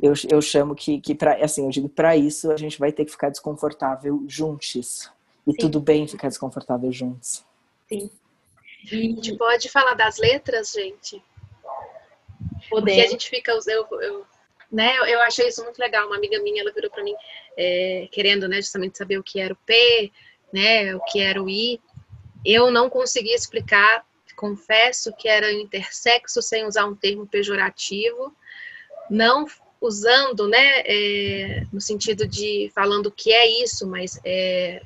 eu, eu chamo que, que para assim, eu digo para isso a gente vai ter que ficar desconfortável juntos. E Sim. tudo bem ficar desconfortável juntos. Sim. E... A gente pode falar das letras, gente? Poder. Porque a gente fica, eu, eu, né, eu achei isso muito legal. Uma amiga minha, ela virou para mim, é, querendo, né, justamente saber o que era o P, né, o que era o I, eu não conseguia explicar, confesso que era intersexo sem usar um termo pejorativo, não usando, né, é, no sentido de falando o que é isso, mas é,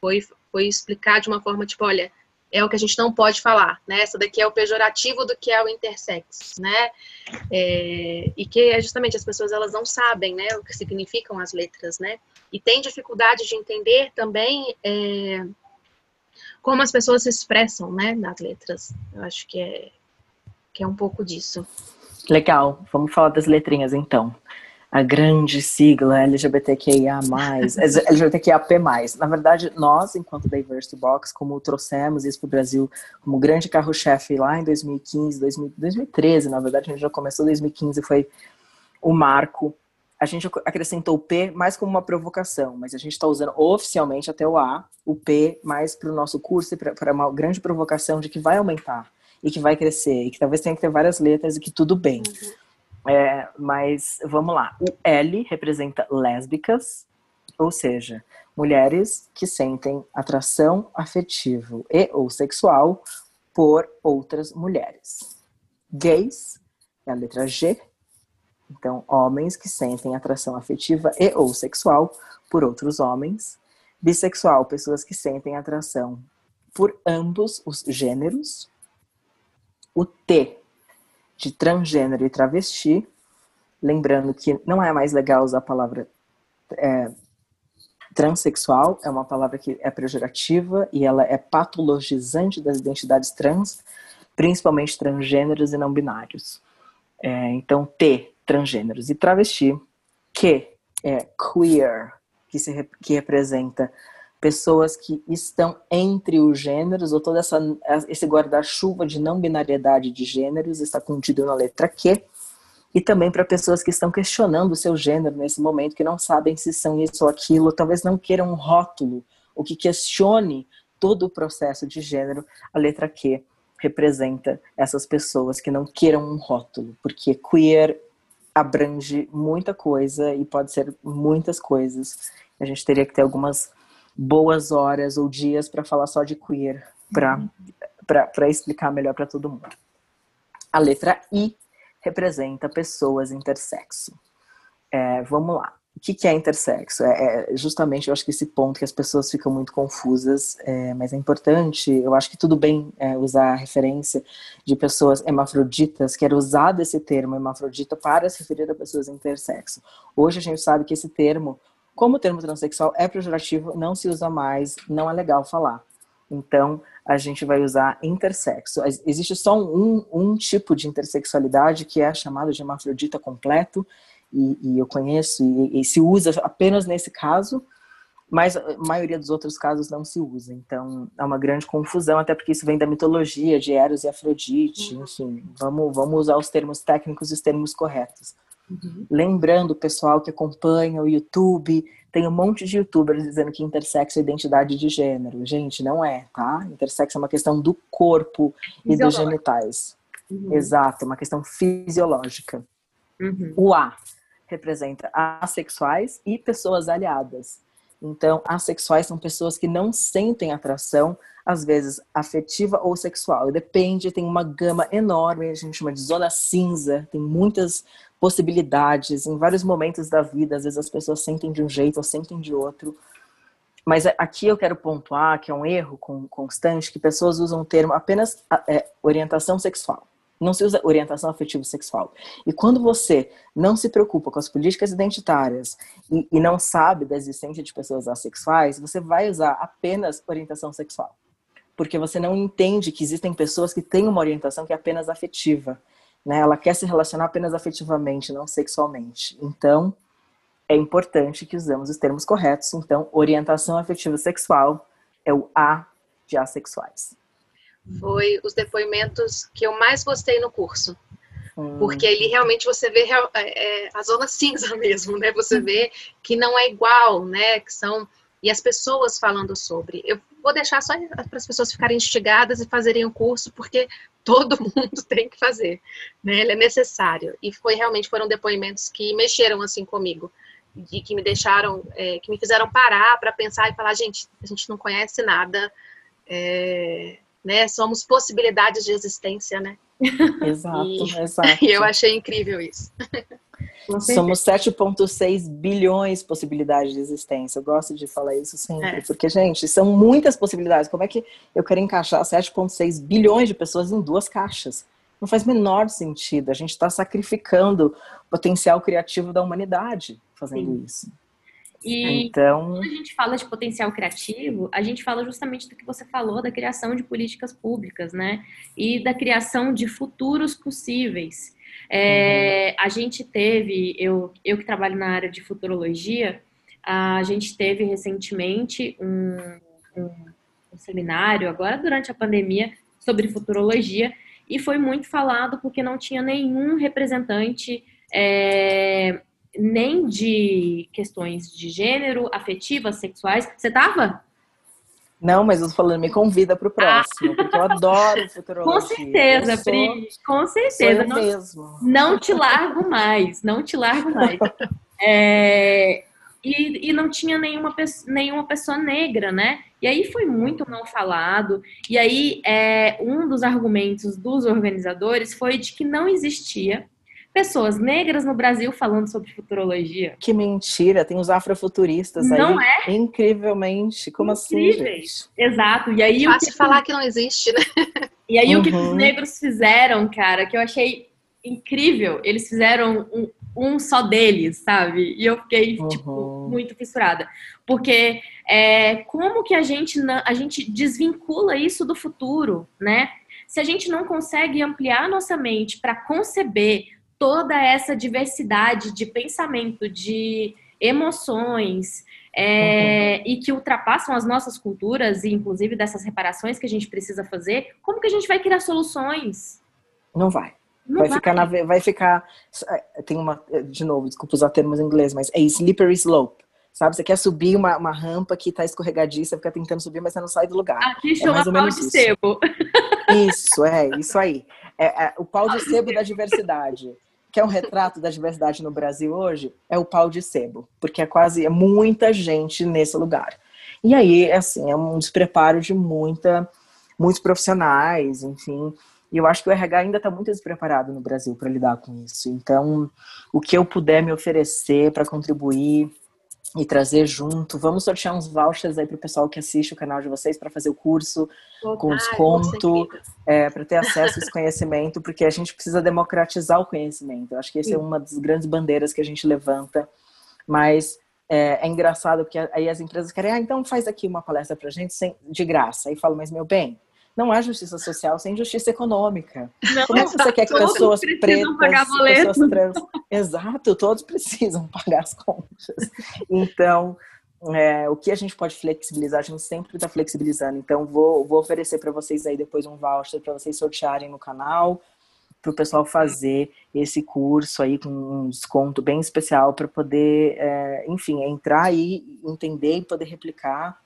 foi, foi explicar de uma forma tipo, olha, é o que a gente não pode falar, né? Essa daqui é o pejorativo do que é o intersex, né? É, e que é justamente as pessoas elas não sabem, né, o que significam as letras, né? E tem dificuldade de entender também é, como as pessoas se expressam, né, nas letras. Eu acho que é que é um pouco disso. Legal, vamos falar das letrinhas então a grande sigla LGBTQIA+, LGBTQIAP+. Na verdade, nós, enquanto Diversity Box, como trouxemos isso para o Brasil como grande carro-chefe lá em 2015, 2013, na verdade, a gente já começou em 2015, foi o marco. A gente acrescentou o P mais como uma provocação, mas a gente está usando oficialmente até o A, o P mais para o nosso curso e para uma grande provocação de que vai aumentar e que vai crescer e que talvez tenha que ter várias letras e que tudo bem. Uhum. É, mas vamos lá. O L representa lésbicas, ou seja, mulheres que sentem atração afetivo e ou sexual por outras mulheres. Gays é a letra G. Então, homens que sentem atração afetiva e ou sexual por outros homens. Bissexual, pessoas que sentem atração por ambos os gêneros. O T de transgênero e travesti, lembrando que não é mais legal usar a palavra é, transexual, é uma palavra que é pejorativa e ela é patologizante das identidades trans, principalmente transgêneros e não binários. É, então, T, transgêneros. E travesti, Q, é queer, que, se, que representa pessoas que estão entre os gêneros, ou todo essa, esse guarda-chuva de não binariedade de gêneros está contido na letra Q, e também para pessoas que estão questionando o seu gênero nesse momento, que não sabem se são isso ou aquilo, talvez não queiram um rótulo, ou que questione todo o processo de gênero, a letra Q representa essas pessoas que não queiram um rótulo, porque queer abrange muita coisa e pode ser muitas coisas. A gente teria que ter algumas boas horas ou dias para falar só de queer, para explicar melhor para todo mundo. A letra I representa pessoas intersexo. É, vamos lá. O que, que é intersexo? É, é, justamente, eu acho que esse ponto que as pessoas ficam muito confusas, é, mas é importante, eu acho que tudo bem é, usar a referência de pessoas hermafroditas, que era usado esse termo hermafrodita para se referir a pessoas intersexo. Hoje a gente sabe que esse termo, como o termo transexual é pejorativo, não se usa mais, não é legal falar. Então, a gente vai usar intersexo. Existe só um, um tipo de intersexualidade que é chamado de hermafrodita completo, e, e eu conheço, e, e, se usa apenas nesse caso, mas a maioria dos outros casos não se usa. Então, é uma grande confusão, até porque isso vem da mitologia de Eros e Afrodite, uhum. enfim, vamos, vamos usar os termos técnicos e os termos corretos. Uhum. Lembrando, pessoal que acompanha o YouTube, tem um monte de youtubers dizendo que intersexo é identidade de gênero. Gente, não é, tá? Intersexo é uma questão do corpo e dos genitais. Uhum. Exato, uma questão fisiológica. Uhum. O A representa assexuais e pessoas aliadas. Então, assexuais são pessoas que não sentem atração, às vezes afetiva ou sexual. Depende, tem uma gama enorme, a gente chama de zona cinza, tem muitas possibilidades em vários momentos da vida. Às vezes as pessoas sentem de um jeito ou sentem de outro. Mas aqui eu quero pontuar que é um erro constante que pessoas usam o termo apenas é, orientação sexual. Não se usa orientação afetivo sexual. E quando você não se preocupa com as políticas identitárias e, e não sabe da existência de pessoas assexuais, você vai usar apenas orientação sexual. Porque você não entende que existem pessoas que têm uma orientação que é apenas afetiva. Né? Ela quer se relacionar apenas afetivamente, não sexualmente. Então, é importante que usemos os termos corretos. Então, orientação afetiva sexual é o A de assexuais foi os depoimentos que eu mais gostei no curso. Hum. Porque ali realmente você vê é, é, a zona cinza mesmo, né? Você vê que não é igual, né? Que são e as pessoas falando sobre. Eu vou deixar só para as pessoas ficarem instigadas e fazerem o curso, porque todo mundo tem que fazer, né? Ele é necessário. E foi realmente foram depoimentos que mexeram assim comigo e que me deixaram, é, que me fizeram parar para pensar e falar, gente, a gente não conhece nada. É, né? Somos possibilidades de existência, né? Exato, e, exato. E eu achei incrível isso. Somos 7,6 bilhões de possibilidades de existência. Eu gosto de falar isso sempre, é. porque, gente, são muitas possibilidades. Como é que eu quero encaixar 7,6 bilhões de pessoas em duas caixas? Não faz menor sentido. A gente está sacrificando o potencial criativo da humanidade fazendo Sim. isso. E então... quando a gente fala de potencial criativo, a gente fala justamente do que você falou, da criação de políticas públicas, né? E da criação de futuros possíveis. É, uhum. A gente teve, eu, eu que trabalho na área de futurologia, a gente teve recentemente um, um, um seminário, agora durante a pandemia, sobre futurologia, e foi muito falado porque não tinha nenhum representante é, nem de questões de gênero, afetivas, sexuais. Você tava? Não, mas eu tô falando, me convida para o próximo, ah. porque eu adoro futurologia. Com certeza, sou, Pri, com certeza. Não, mesmo. não te largo mais, não te largo mais. É, e, e não tinha nenhuma, nenhuma pessoa negra, né? E aí foi muito mal falado. E aí é, um dos argumentos dos organizadores foi de que não existia pessoas negras no Brasil falando sobre futurologia. Que mentira, tem os afrofuturistas não aí. é? Incrivelmente. Como Incríveis. assim, gente? Exato. E aí Fácil que... falar que não existe, né? E aí uhum. o que os negros fizeram, cara, que eu achei incrível, eles fizeram um, um só deles, sabe? E eu fiquei, tipo, uhum. tipo, muito fissurada. Porque é, como que a gente, a gente desvincula isso do futuro, né? Se a gente não consegue ampliar nossa mente para conceber toda essa diversidade de pensamento, de, emoções, é, uhum. e que ultrapassam as nossas culturas, e inclusive dessas reparações que a gente precisa fazer, como que a gente vai criar soluções? Não vai. Não vai, vai, ficar na, vai ficar é, tem uma de novo desculpa usar termos em inglês mas é slippery slope sabe você quer subir uma, uma rampa que tá escorregadiça fica tentando subir mas você não sai do lugar aqui chama é mais ou menos pau de isso. sebo isso é isso aí é, é o pau de sebo da diversidade que é um retrato da diversidade no Brasil hoje, é o pau de sebo, porque é quase é muita gente nesse lugar. E aí, assim, é um despreparo de muita, muitos profissionais, enfim. E eu acho que o RH ainda está muito despreparado no Brasil para lidar com isso. Então, o que eu puder me oferecer para contribuir e trazer junto. Vamos sortear uns vouchers aí para o pessoal que assiste o canal de vocês para fazer o curso com desconto, é, para ter acesso a esse conhecimento, porque a gente precisa democratizar o conhecimento. Eu acho que essa é uma das grandes bandeiras que a gente levanta. Mas é, é, engraçado porque aí as empresas querem, ah, então faz aqui uma palestra para gente sem, de graça. Aí falo, mas meu bem, não há justiça social sem justiça econômica. Não, Como é que você quer que pessoas pretas, pessoas trans... Exato, todos precisam pagar as contas. Então, é, o que a gente pode flexibilizar, a gente sempre está flexibilizando. Então, vou, vou oferecer para vocês aí depois um voucher para vocês sortearem no canal, para o pessoal fazer esse curso aí com um desconto bem especial para poder, é, enfim, entrar aí, entender e poder replicar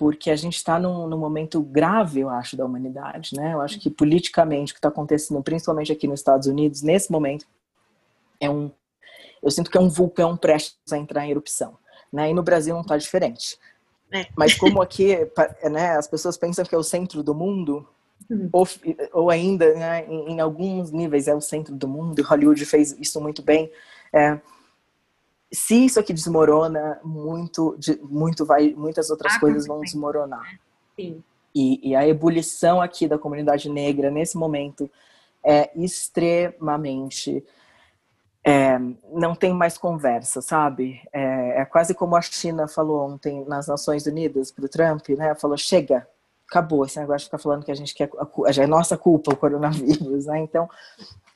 porque a gente está num, num, momento grave, eu acho, da humanidade, né? Eu acho que politicamente o que está acontecendo, principalmente aqui nos Estados Unidos, nesse momento, é um, eu sinto que é um vulcão prestes a entrar em erupção, né? E no Brasil não está diferente. É. Mas como aqui, né, as pessoas pensam que é o centro do mundo, uhum. ou, ou, ainda, né, em, em, alguns níveis é o centro do mundo, Hollywood fez isso muito bem. É, se isso aqui desmorona, muito, muito vai, muitas outras ah, coisas vão desmoronar. Sim. E, e, a ebulição aqui da comunidade negra nesse momento é extremamente é, não tem mais conversa, sabe? É, é, quase como a China falou ontem nas Nações Unidas para o Trump, né? Falou chega, acabou esse negócio de ficar falando que a gente quer já é nossa culpa o coronavírus, né? Então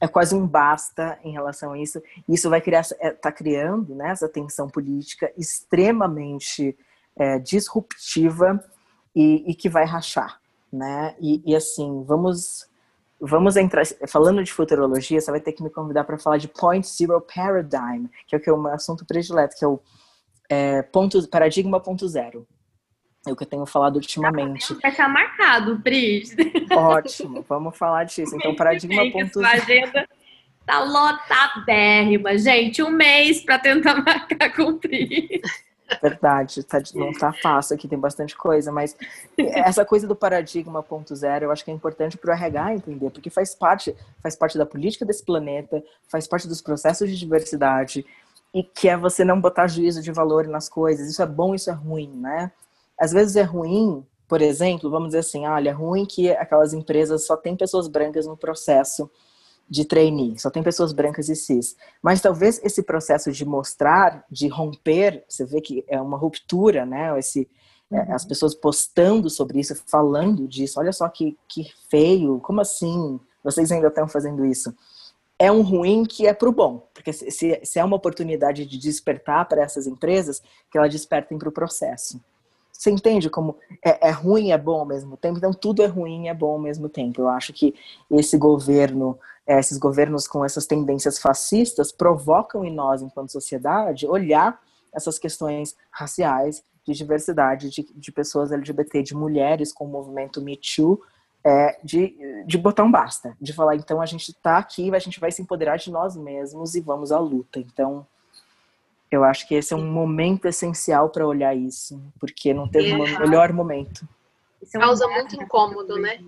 é quase um basta em relação a isso. Isso vai criar, está é, criando né, essa tensão política extremamente é, disruptiva e, e, que vai rachar, né? E, e, assim, vamos vamos entrar falando de futurologia. Você vai ter que me convidar para falar de Point Zero Paradigm, que é o que é o meu assunto predileto, que é o é, ponto paradigma ponto zero. É o que eu tenho falado ultimamente. Vai estar marcado, Pris. Ótimo, vamos falar disso. Então, paradigma ponto... Sua agenda tá lotadérrima, gente. Um mês para tentar marcar com o Pris. Verdade, tá, não tá fácil aqui, tem bastante coisa, mas essa coisa do paradigma ponto zero eu acho que é importante para o RH entender, porque faz parte, faz parte da política desse planeta, faz parte dos processos de diversidade, e que é você não botar juízo de valor nas coisas. Isso é bom, isso é ruim, né? Às vezes é ruim, por exemplo, vamos dizer assim, olha, é ruim que aquelas empresas só tem pessoas brancas no processo de trainee, só tem pessoas brancas e cis. Mas talvez esse processo de mostrar, de romper, você vê que é uma ruptura, né? Esse, é, uhum. as pessoas postando sobre isso, falando disso, olha só que, que feio, como assim? Vocês ainda estão fazendo isso? É um ruim que é para o bom, porque se, se é uma oportunidade de despertar para essas empresas, que elas despertem para o processo. Você entende como é, é ruim e é bom ao mesmo tempo? Então, tudo é ruim e é bom ao mesmo tempo. Eu acho que esse governo, é, esses governos com essas tendências fascistas, provocam em nós, enquanto sociedade, olhar essas questões raciais, de diversidade, de, de pessoas LGBT, de mulheres com o movimento Me Too, é, de, de botar um basta, de falar, então a gente está aqui, a gente vai se empoderar de nós mesmos e vamos à luta. Então, eu acho que esse é um momento essencial para olhar isso, porque não teve um melhor momento. É Causa muito incômodo, né?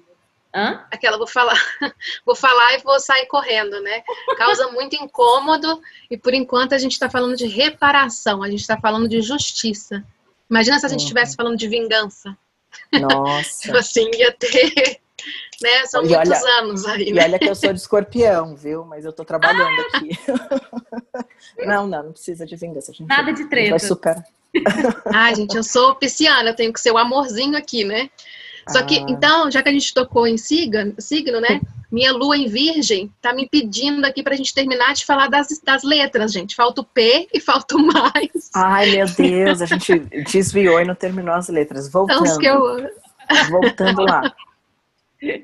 Hã? Aquela vou falar, vou falar e vou sair correndo, né? Causa muito incômodo e por enquanto a gente está falando de reparação, a gente está falando de justiça. Imagina se a gente estivesse uhum. falando de vingança. Nossa. Tipo assim, ia ter né? São e muitos olha, anos aí. Né? E olha que eu sou de escorpião, viu? Mas eu tô trabalhando ah! aqui. não, não, não precisa de vingança. Gente, Nada de treta. Vai super. ah, gente, eu sou pisciana, eu tenho que ser o amorzinho aqui, né? Só que, ah. então, já que a gente tocou em signo, signo, né? minha lua em virgem tá me pedindo aqui pra gente terminar de falar das, das letras, gente. Falta o P e falta o mais. Ai, meu Deus, a gente desviou e não terminou as letras. Voltando. Então, eu... Voltando lá.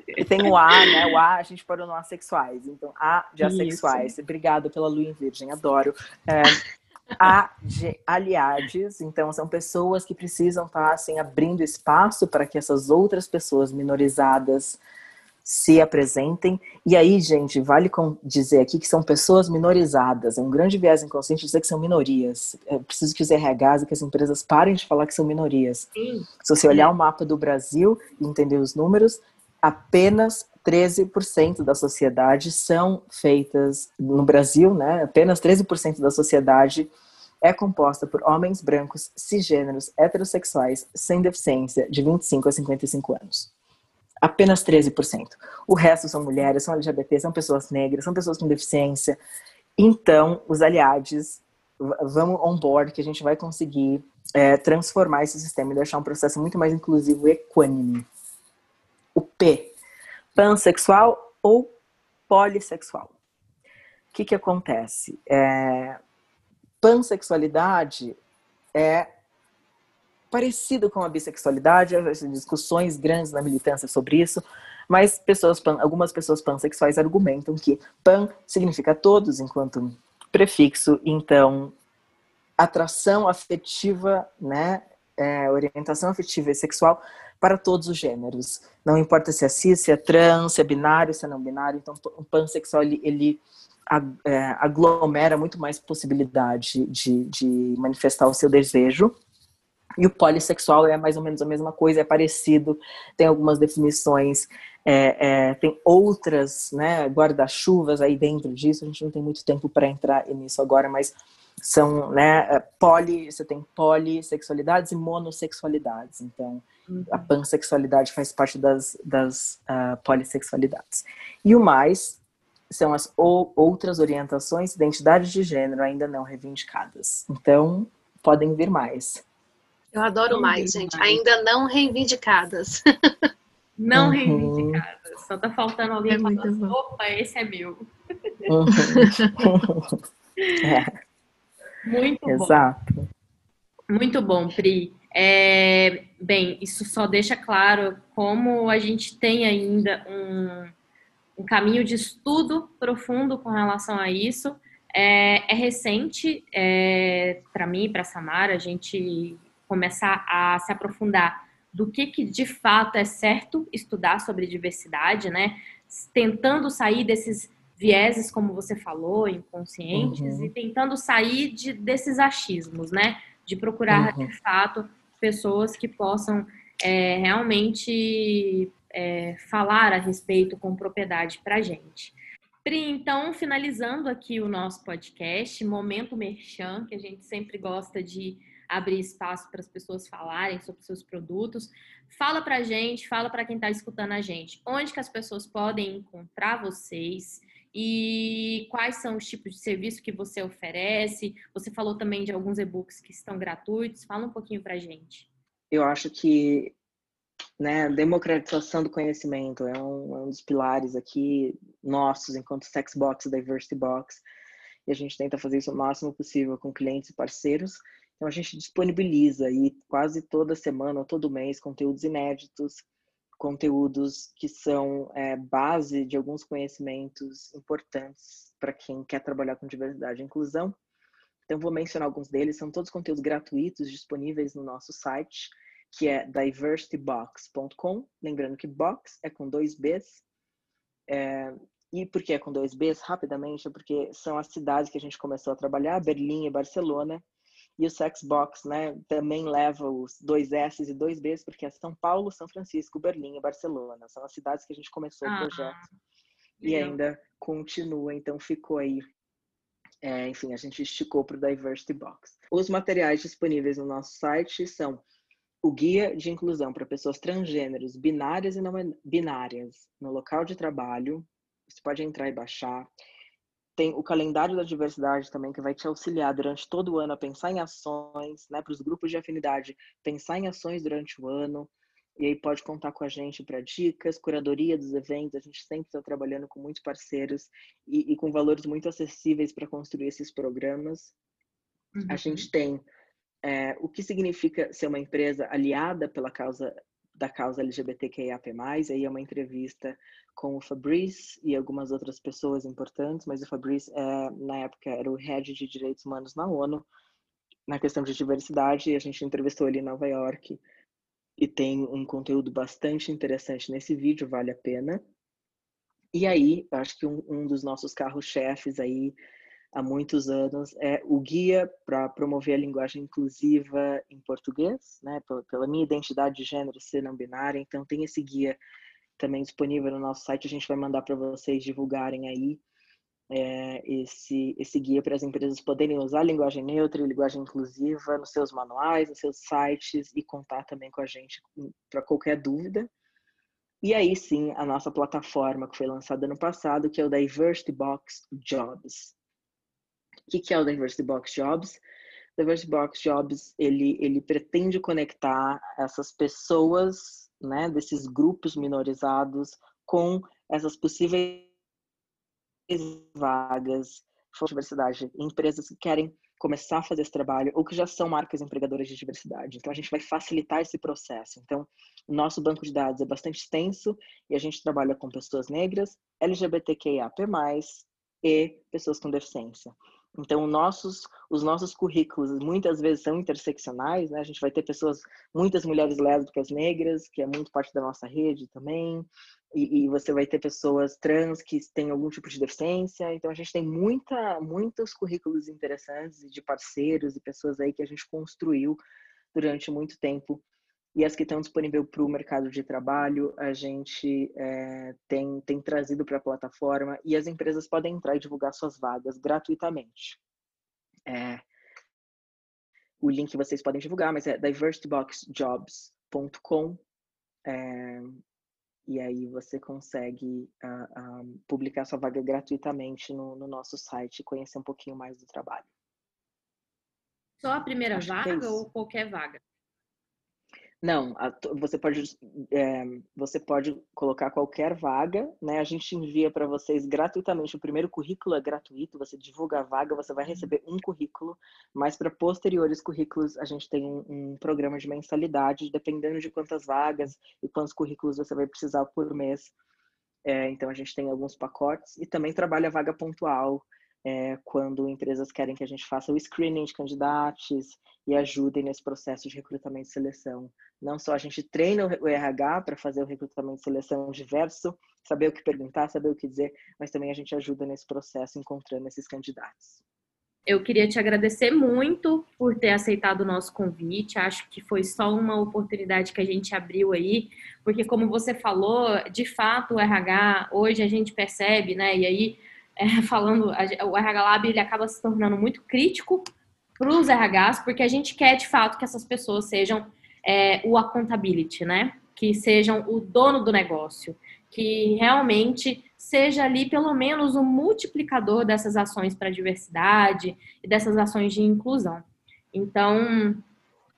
E tem o A, né? O A a gente parou no assexuais. Então, A de assexuais. Obrigado pela lua em virgem, adoro. É, a de aliades, então são pessoas que precisam estar assim, abrindo espaço para que essas outras pessoas minorizadas se apresentem. E aí, gente, vale dizer aqui que são pessoas minorizadas. É um grande viés inconsciente dizer que são minorias. É preciso que os RHs e que as empresas parem de falar que são minorias. Sim. Se você olhar o mapa do Brasil e entender os números, apenas 13% da sociedade são feitas no Brasil, né? Apenas 13% da sociedade é composta por homens brancos, cisgêneros, heterossexuais, sem deficiência, de 25 a 55 anos. Apenas 13%. O resto são mulheres, são LGBT, são pessoas negras, são pessoas com deficiência. Então, os aliados, vamos on board que a gente vai conseguir é, transformar esse sistema e deixar um processo muito mais inclusivo e equânime. O P, pansexual ou polissexual. O que, que acontece? É, pansexualidade é parecido com a bissexualidade, discussões grandes na militância sobre isso, mas pessoas pan, algumas pessoas pansexuais argumentam que pan significa todos enquanto prefixo, então atração afetiva, né, é, orientação afetiva e sexual para todos os gêneros. Não importa se é cis, se é trans, se é binário, se é não binário. Então, o pansexual ele, ele é, aglomera muito mais possibilidade de, de manifestar o seu desejo. E o polissexual é mais ou menos a mesma coisa, é parecido, tem algumas definições, é, é, tem outras né, guarda-chuvas aí dentro disso, a gente não tem muito tempo para entrar nisso agora, mas são, né, é, poli, você tem polissexualidades e monossexualidades, então uhum. a pansexualidade faz parte das, das uh, polissexualidades. E o mais são as ou, outras orientações, identidades de gênero ainda não reivindicadas. Então, podem vir mais. Eu adoro mais, gente. Mais. Ainda não reivindicadas. Não uhum. reivindicadas. Só tá faltando alguém é falando, opa, esse é meu. Uhum. é. Muito Exato. bom. Muito bom, Pri. É, bem, isso só deixa claro como a gente tem ainda um um caminho de estudo profundo com relação a isso. É, é recente é, para mim, para Samara, a gente começar a se aprofundar do que, que de fato é certo estudar sobre diversidade, né? Tentando sair desses vieses, como você falou, inconscientes, uhum. e tentando sair de, desses achismos, né? De procurar, uhum. de fato, pessoas que possam é, realmente é, falar a respeito com propriedade para a gente. Pri, então, finalizando aqui o nosso podcast, Momento Merchan, que a gente sempre gosta de abrir espaço para as pessoas falarem sobre seus produtos. Fala para a gente, fala para quem está escutando a gente, onde que as pessoas podem encontrar vocês e quais são os tipos de serviço que você oferece. Você falou também de alguns e-books que estão gratuitos. Fala um pouquinho para gente. Eu acho que né, democratização do conhecimento é um, é um, dos pilares aqui nossos enquanto Sex Box, Diversity Box, e a gente tenta fazer isso o máximo possível com clientes e parceiros. Então a gente disponibiliza aí quase toda semana todo mês conteúdos inéditos, conteúdos que são é, base de alguns conhecimentos importantes para quem quer trabalhar com diversidade e inclusão. Então vou mencionar alguns deles, são todos conteúdos gratuitos disponíveis no nosso site que é diversitybox.com. Lembrando que box é com dois Bs. É, e por que é com dois Bs? Rapidamente, é porque são as cidades que a gente começou a trabalhar, Berlim e Barcelona. E o Sexbox, né, também leva os dois S e dois Bs, porque é São Paulo, São Francisco, Berlim e Barcelona. São as cidades que a gente começou ah, o projeto. E ainda continua, então ficou aí. É, enfim, a gente esticou para o Diversity Box. Os materiais disponíveis no nosso site são o guia de inclusão para pessoas transgêneros, binárias e não binárias, no local de trabalho. Você pode entrar e baixar. Tem o calendário da diversidade também, que vai te auxiliar durante todo o ano a pensar em ações, né, para os grupos de afinidade, pensar em ações durante o ano. e aí pode contar com a gente para dicas, curadoria dos eventos. A gente sempre está trabalhando com muitos parceiros e, e com valores muito acessíveis para construir esses programas. Uhum. A gente tem é, o que significa ser uma empresa aliada pela causa da causa LGBTQIAP+, aí é uma entrevista com o Fabrice e algumas outras pessoas importantes, mas o Fabrice, é, na época, era o head de direitos humanos na ONU, na questão de diversidade, e a gente entrevistou ele em Nova York, e tem um conteúdo bastante interessante nesse vídeo, vale a pena. E aí, acho que um, um dos nossos carros-chefes aí há muitos anos é o guia para promover a linguagem inclusiva em português, né? Pela, minha identidade de gênero ser não binária, então tem esse guia também disponível no nosso site. A gente vai mandar para vocês divulgarem aí é, esse, esse guia para as empresas poderem usar linguagem neutra linguagem inclusiva nos seus manuais, nos seus sites e contar também com a gente para qualquer dúvida. E aí sim, a nossa plataforma que foi lançada no passado, que é o Diversity Box Jobs. O que, que é o Diversity Box Jobs? Diversity Box Jobs, ele, ele pretende conectar essas pessoas, né, desses grupos minorizados com essas possíveis vagas de diversidade em empresas que querem começar a fazer esse trabalho ou que já são marcas empregadoras de diversidade. Então, a gente vai facilitar esse processo. Então, o nosso banco de dados é bastante extenso e a gente trabalha com pessoas negras, LGBTQIAP+, e pessoas com deficiência. Então, nossos, os nossos currículos muitas vezes são interseccionais, né? A gente vai ter pessoas, muitas mulheres lésbicas negras, que é muito parte da nossa rede também, e, e, você vai ter pessoas trans que têm algum tipo de deficiência. Então, a gente tem muita, muitos currículos interessantes de parceiros e pessoas aí que a gente construiu durante muito tempo e as que estão disponíveis para o mercado de trabalho, a gente é, tem, tem trazido para a plataforma e as empresas podem entrar e divulgar suas vagas gratuitamente. É, o link vocês podem divulgar, mas é diversityboxjobs.com é, e aí você consegue uh, publicar sua vaga gratuitamente no, no nosso site e conhecer um pouquinho mais do trabalho. Só a primeira Acho é vaga ou qualquer vaga? Não, a, você pode é, você pode colocar qualquer vaga, né? A gente envia para vocês gratuitamente. O primeiro currículo é gratuito, você divulga a vaga, você vai receber um currículo, mas para posteriores currículos a gente tem um, um, programa de mensalidade, dependendo de quantas vagas e quantos currículos você vai precisar por mês. É, então a gente tem alguns pacotes e também trabalha vaga pontual é, quando empresas querem que a gente faça o screening de candidatos e ajudem nesse processo de recrutamento e seleção. Não só a gente treina o RH para fazer o recrutamento e seleção diverso, saber o que perguntar, saber o que dizer, mas também a gente ajuda nesse processo encontrando esses candidatos. Eu queria te agradecer muito por ter aceitado o nosso convite. Acho que foi só uma oportunidade que a gente abriu aí, porque como você falou, de fato o RH hoje a gente percebe, né? E aí é, falando, o RH Lab ele acaba se tornando muito crítico para os RHs, porque a gente quer de fato que essas pessoas sejam é, o accountability, né? Que sejam o dono do negócio, que realmente seja ali pelo menos um multiplicador dessas ações para a diversidade e dessas ações de inclusão. Então,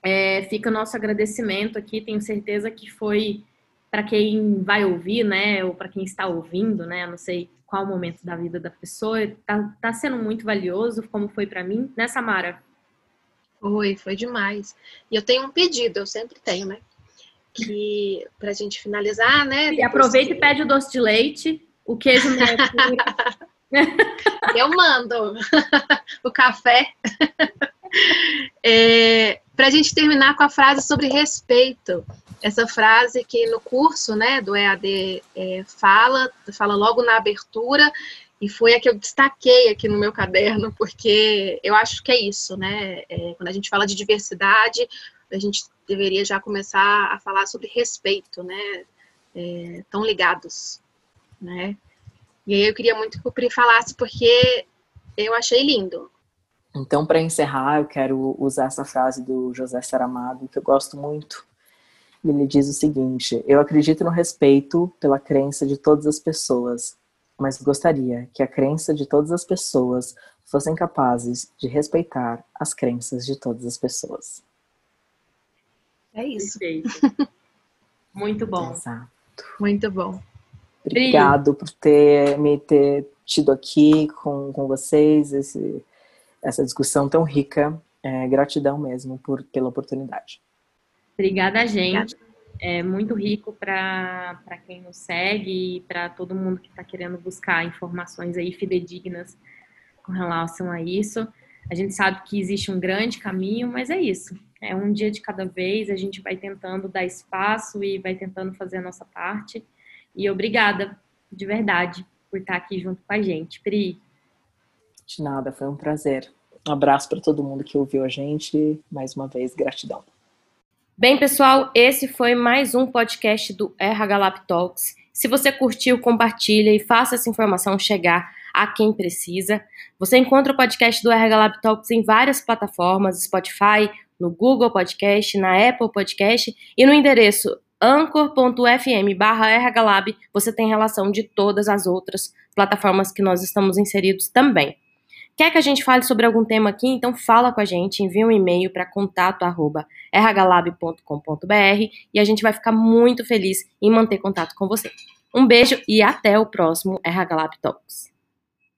é, fica o nosso agradecimento aqui, tenho certeza que foi para quem vai ouvir, né, ou para quem está ouvindo, né, não sei qual momento da vida da pessoa, tá, tá sendo muito valioso, como foi para mim, né, Samara? Foi, foi demais. E eu tenho um pedido, eu sempre tenho, né? Que pra gente finalizar, né? E aproveita que... e pede o doce de leite, o queijo Eu mando o café. É, para a gente terminar com a frase sobre respeito. Essa frase que no curso né, do EAD é, fala, fala logo na abertura, e foi a que eu destaquei aqui no meu caderno, porque eu acho que é isso, né? É, quando a gente fala de diversidade, a gente deveria já começar a falar sobre respeito, né? É, tão ligados, né? E aí eu queria muito que o Pri falasse, porque eu achei lindo. Então, para encerrar, eu quero usar essa frase do José Saramago, que eu gosto muito. Ele diz o seguinte: Eu acredito no respeito pela crença de todas as pessoas, mas gostaria que a crença de todas as pessoas fossem capazes de respeitar as crenças de todas as pessoas. É isso. Muito bom. Exato. Muito bom. Obrigado por ter me ter tido aqui com, com vocês, esse, essa discussão tão rica. É, gratidão mesmo por, pela oportunidade. Obrigada gente. É muito rico para quem nos segue e para todo mundo que está querendo buscar informações aí fidedignas com relação a isso. A gente sabe que existe um grande caminho, mas é isso. É um dia de cada vez, a gente vai tentando dar espaço e vai tentando fazer a nossa parte. E obrigada, de verdade, por estar aqui junto com a gente. Pri. De nada, foi um prazer. Um abraço para todo mundo que ouviu a gente. Mais uma vez, gratidão. Bem, pessoal, esse foi mais um podcast do RH Lab Talks. Se você curtiu, compartilha e faça essa informação chegar a quem precisa. Você encontra o podcast do RH Lab Talks em várias plataformas, Spotify, no Google Podcast, na Apple Podcast e no endereço anchor.fm rhlab você tem relação de todas as outras plataformas que nós estamos inseridos também. Quer que a gente fale sobre algum tema aqui? Então fala com a gente, envia um e-mail para contato@rhlab.com.br e a gente vai ficar muito feliz em manter contato com você. Um beijo e até o próximo RH Lab Talks.